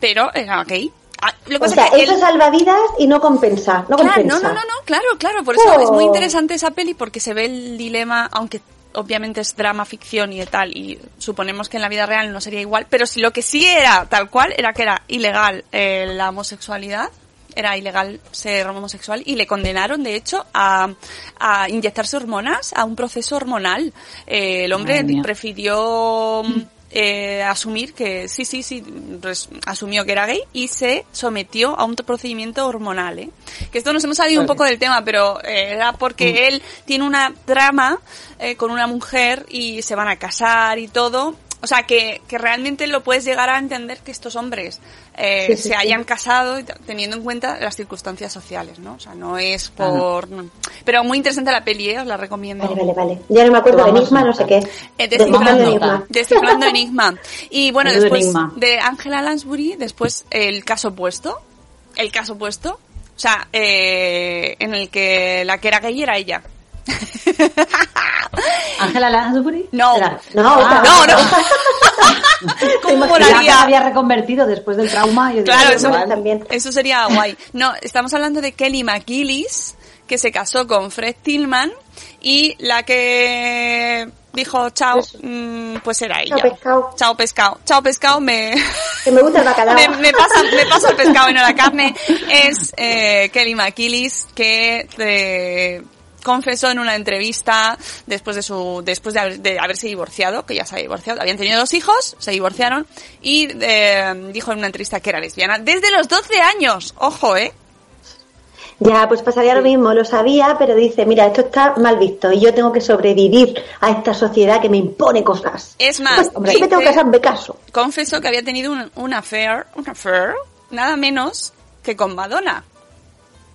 Speaker 3: pero era ok. Ah, lo que
Speaker 2: O
Speaker 3: pasa
Speaker 2: sea,
Speaker 3: es que
Speaker 2: eso
Speaker 3: él-
Speaker 2: salva vidas y no compensa. No
Speaker 3: Claro,
Speaker 2: compensa.
Speaker 3: no, no, no, no, claro, claro. Por eso
Speaker 2: Oh.
Speaker 3: es muy interesante esa peli porque se ve el dilema, aunque obviamente es drama, ficción y tal, y suponemos que en la vida real no sería igual, pero si lo que sí era tal cual era que era ilegal eh, la homosexualidad, era ilegal ser homosexual y le condenaron, de hecho, a, a inyectarse hormonas, a un proceso hormonal. Eh, el hombre prefirió eh, asumir que sí, sí, sí, res- asumió que era gay y se sometió a un procedimiento hormonal. ¿eh? Que esto nos hemos salido un poco del tema, pero eh, era porque él tiene una trama eh, con una mujer y se van a casar y todo. O sea, que, que realmente lo puedes llegar a entender que estos hombres eh,
Speaker 2: Sí, sí,
Speaker 3: se
Speaker 2: sí.
Speaker 3: hayan casado y t- teniendo en cuenta las circunstancias sociales, ¿no? O sea, no es por... Pero muy interesante la peli, ¿eh? os la recomiendo.
Speaker 2: Vale, vale, vale. Ya no me acuerdo de Enigma, no sé qué.
Speaker 3: Eh,
Speaker 2: Descifrando Enigma.
Speaker 3: descifrando Enigma. Y bueno, después
Speaker 4: enigma.
Speaker 3: de Angela Lansbury, después el caso opuesto, el caso opuesto. O sea, eh, en el que la que era gay era ella.
Speaker 4: ¿Ángela Lansbury?
Speaker 3: No.
Speaker 4: Era-
Speaker 2: No,
Speaker 4: Ah,
Speaker 3: No, no. ¿Cómo
Speaker 4: que
Speaker 3: molaría?
Speaker 4: se había reconvertido después del trauma. yo
Speaker 3: Claro,
Speaker 4: "Pues
Speaker 3: eso,
Speaker 4: igual".
Speaker 2: también.
Speaker 3: eso sería guay. No, estamos hablando de Kelly McGillis, que se casó con Fred Tillman, y la que dijo chao, mm, pues era ella.
Speaker 2: Chao, pescado.
Speaker 3: Chao pescado. Chao pescado me...
Speaker 2: Que me gusta el bacalao.
Speaker 3: me, me pasa, me pasa el pescado y no la carne. Es eh, Kelly McGillis que eh, confesó en una entrevista después de su después de, haber- de haberse divorciado, que ya se había divorciado, habían tenido dos hijos, se divorciaron y eh, dijo en una entrevista que era lesbiana desde los 12 años. Ojo, ¿eh?
Speaker 2: Ya, pues pasaría lo mismo, lo sabía, pero dice, mira, esto está mal visto y yo tengo que sobrevivir a esta sociedad que me impone cosas.
Speaker 3: Es más,
Speaker 2: Pues, me tengo que
Speaker 3: dice-
Speaker 2: hacerme caso.
Speaker 3: confesó que había tenido un, un affair, un affair, nada menos que con Madonna.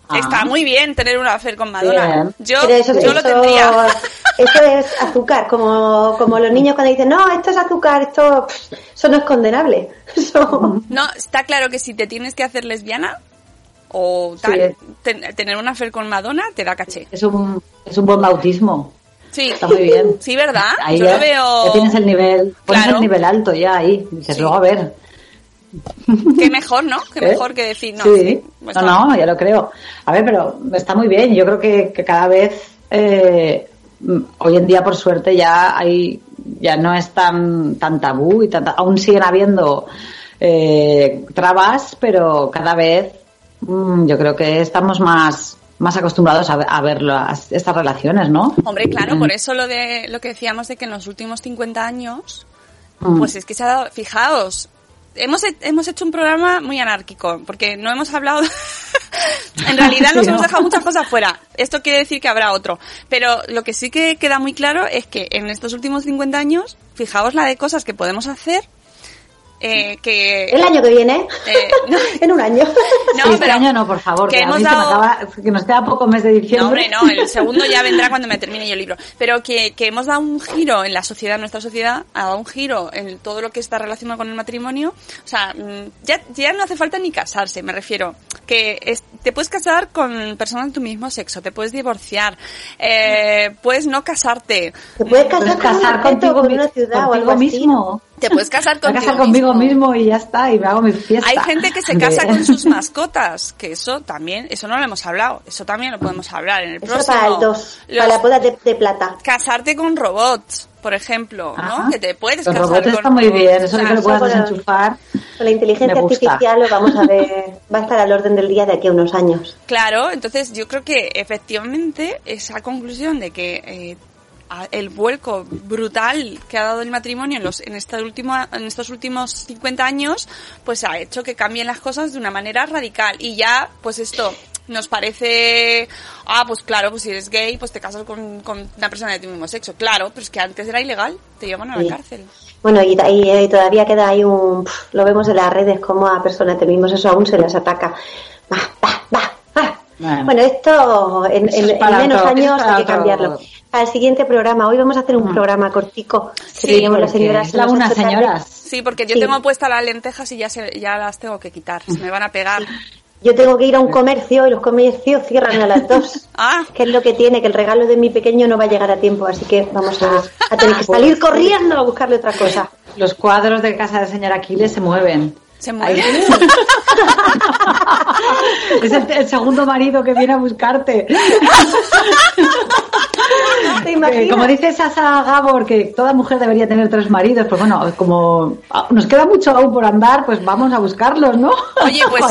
Speaker 4: Ah.
Speaker 3: Está muy bien tener un affair con Madonna.
Speaker 4: Bien.
Speaker 3: Yo,
Speaker 2: eso,
Speaker 3: yo lo tendría.
Speaker 2: Eso es azúcar, como, como los niños cuando dicen, no, esto es azúcar, esto, pff, eso no es condenable. Eso,
Speaker 3: No, está claro que si te tienes que hacer lesbiana o tal,
Speaker 4: Sí.
Speaker 3: ten- tener una affair con Madonna te da caché.
Speaker 4: Es un, es un buen bautismo.
Speaker 3: Sí,
Speaker 4: Está muy bien.
Speaker 3: sí, ¿verdad?
Speaker 4: Ahí
Speaker 3: Yo
Speaker 4: ya,
Speaker 3: lo veo.
Speaker 4: ya tienes el nivel, pones
Speaker 3: Claro.
Speaker 4: el nivel alto ya ahí. Dices,
Speaker 3: Sí.
Speaker 4: luego a ver.
Speaker 3: Qué mejor, ¿no? Qué
Speaker 4: ¿Eh?
Speaker 3: mejor que decir, no.
Speaker 4: sí,
Speaker 3: sí, pues
Speaker 4: no,
Speaker 3: no.
Speaker 4: no, ya lo creo. A ver, pero está muy bien. Yo creo que, que cada vez, eh, mm, hoy en día, por suerte, ya hay, ya no es tan, tan tabú y tan, aún siguen habiendo eh, trabas, pero cada vez mm, yo creo que estamos más, más acostumbrados a, ver- a ver las, estas relaciones, ¿no?
Speaker 3: Hombre, claro,
Speaker 4: Mm.
Speaker 3: por eso lo de lo que decíamos de que en los últimos 50 años,
Speaker 4: Mm.
Speaker 3: pues es que se ha dado, fijaos, hemos, he- hemos hecho un programa muy anárquico, porque no hemos hablado, en realidad nos hemos dejado muchas cosas fuera. Esto quiere decir que habrá otro. Pero lo que sí que queda muy claro es que en estos últimos 50 años, fijaos la de cosas que podemos hacer, eh, que...
Speaker 2: el año que viene,
Speaker 3: eh, no,
Speaker 2: en un año.
Speaker 3: no,
Speaker 4: este
Speaker 3: pero-
Speaker 4: año no, por favor,
Speaker 3: que hemos dado-
Speaker 4: acaba- que nos queda poco mes de diciembre.
Speaker 3: No, hombre, no, el segundo ya vendrá cuando me termine yo el libro. Pero que, que hemos dado un giro en la sociedad, en nuestra sociedad, ha dado un giro en todo lo que está relacionado con el matrimonio. O sea, mm, ya, ya no hace falta ni casarse, me refiero. Que es- te puedes casar con personas de tu mismo sexo, te puedes divorciar, eh, puedes no casarte,
Speaker 2: Te puedes casar,
Speaker 4: Puedes casar
Speaker 2: con un objeto,
Speaker 4: contigo,
Speaker 2: con
Speaker 4: mi-
Speaker 2: una ciudad o algo así.
Speaker 3: Te puedes casar
Speaker 4: Me conmigo mismo. y ya está, y me hago mi fiesta.
Speaker 3: Hay gente que se casa con sus mascotas, que eso también, eso no lo hemos hablado, eso también lo podemos hablar en el
Speaker 2: Eso
Speaker 3: próximo.
Speaker 2: para el 2,
Speaker 3: Los-
Speaker 2: para la boda de, de plata.
Speaker 3: casarte con robots, por ejemplo,
Speaker 4: Ajá.
Speaker 3: ¿no? Que te puedes
Speaker 4: Los
Speaker 3: casar
Speaker 4: robots
Speaker 3: con
Speaker 4: está muy
Speaker 3: robots.
Speaker 4: bien, eso de
Speaker 3: sea,
Speaker 4: que lo puedas desenchufar.
Speaker 2: Con la inteligencia artificial lo vamos a ver, va a estar al orden del día de aquí a unos años.
Speaker 3: Claro, entonces yo creo que efectivamente esa conclusión de que eh, el vuelco brutal que ha dado el matrimonio en los en este último en estos últimos 50 años, pues ha hecho que cambien las cosas de una manera radical y ya pues esto nos parece ah pues claro pues si eres gay pues te casas con, con una persona de tu mismo sexo claro pero es que antes era ilegal te llevan a la
Speaker 2: Sí.
Speaker 3: cárcel
Speaker 2: Bueno, y, y, todavía queda ahí un... pf, Lo vemos en las redes como a personas de mismos eso aún se les ataca. Va, va, va, va.
Speaker 4: Bueno.
Speaker 2: Bueno, esto en, menos años hay que cambiarlo. El siguiente programa, hoy vamos a hacer un
Speaker 4: Mm.
Speaker 2: programa cortico. Que
Speaker 3: Sí,
Speaker 2: tenemos las
Speaker 4: porque
Speaker 2: señoras
Speaker 4: la señoras.
Speaker 3: sí porque yo
Speaker 2: Sí.
Speaker 3: tengo puestas las lentejas y ya se, ya las tengo que quitar se me van a pegar
Speaker 2: Yo tengo que ir a un comercio y los comercios cierran a las dos.
Speaker 3: ah
Speaker 2: que es lo que tiene, que el regalo de mi pequeño no va a llegar a tiempo, así que vamos a, a tener que salir corriendo a buscarle otra cosa.
Speaker 4: Los cuadros de casa del señor Aquiles se mueven.
Speaker 3: Se
Speaker 4: es el, el segundo marido que viene a buscarte.
Speaker 2: ¿Te
Speaker 4: Eh? Como dice Sasa Gabor, que toda mujer debería tener tres maridos, pues bueno, como ah, nos queda mucho aún por andar, pues vamos a buscarlos, ¿no?
Speaker 3: Oye, pues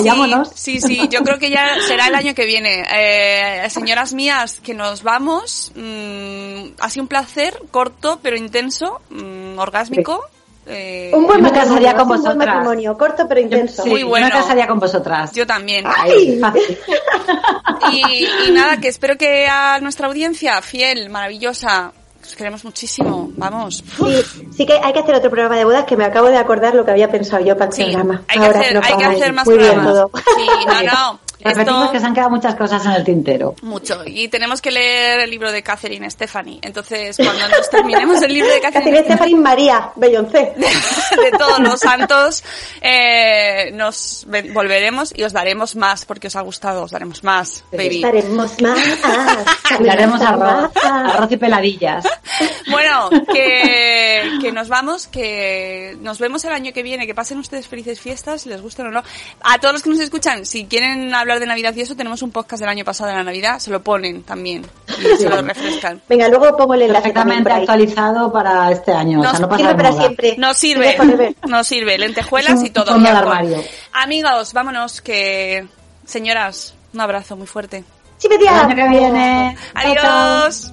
Speaker 3: sí, sí, yo creo que ya será el año que viene. Eh, señoras mías, que nos vamos. Mm, ha sido un placer, corto pero intenso, mm, orgásmico. Eh,
Speaker 2: un buen
Speaker 4: Yo me
Speaker 2: matrimonio,
Speaker 4: casaría con
Speaker 2: sí, un buen
Speaker 4: vosotras.
Speaker 2: matrimonio, corto pero intenso.
Speaker 4: Sí,
Speaker 3: Muy
Speaker 4: yo
Speaker 3: bueno.
Speaker 4: me casaría con vosotras.
Speaker 3: yo también. Y, y nada, que espero que a nuestra audiencia fiel, maravillosa, os queremos muchísimo. Vamos.
Speaker 2: Sí, sí que hay que hacer otro programa de bodas que me acabo de acordar lo que había pensado yo para el
Speaker 3: Sí,
Speaker 2: programa.
Speaker 3: hay que
Speaker 2: Ahora
Speaker 3: hacer, hay que hacer más
Speaker 2: Muy bien
Speaker 3: programas.
Speaker 2: todo.
Speaker 3: Sí, no, no.
Speaker 4: Repetimos
Speaker 3: Esto-
Speaker 4: que se han quedado muchas cosas en el tintero.
Speaker 3: Mucho. Y tenemos que leer el libro de Catherine Stephanie. Entonces, cuando nos terminemos el libro de Catherine
Speaker 2: Catherine Stephanie María Beyoncé.
Speaker 3: de todos los santos, eh, nos ve- volveremos y os daremos más, porque os ha gustado, os daremos más, baby.
Speaker 2: Estaremos más.
Speaker 4: Le haremos arroz, arroz y peladillas.
Speaker 3: Bueno, que, que nos vamos, que nos vemos el año que viene, que pasen ustedes felices fiestas, les gusten o no. A todos los que nos escuchan, si quieren hablar de Navidad y eso, tenemos un podcast del año pasado de la Navidad, se lo ponen también y se lo refrescan.
Speaker 2: Venga, luego pongo el enlace
Speaker 4: Perfectamente actualizado para este año. o sea, no pasa
Speaker 2: sirve para siempre.
Speaker 3: Nos sirve, nos sirve, lentejuelas y todo.
Speaker 4: fondo armario.
Speaker 3: Amigos, vámonos, que señoras, un abrazo muy fuerte.
Speaker 4: Viene. Chao, chao.
Speaker 3: Adiós.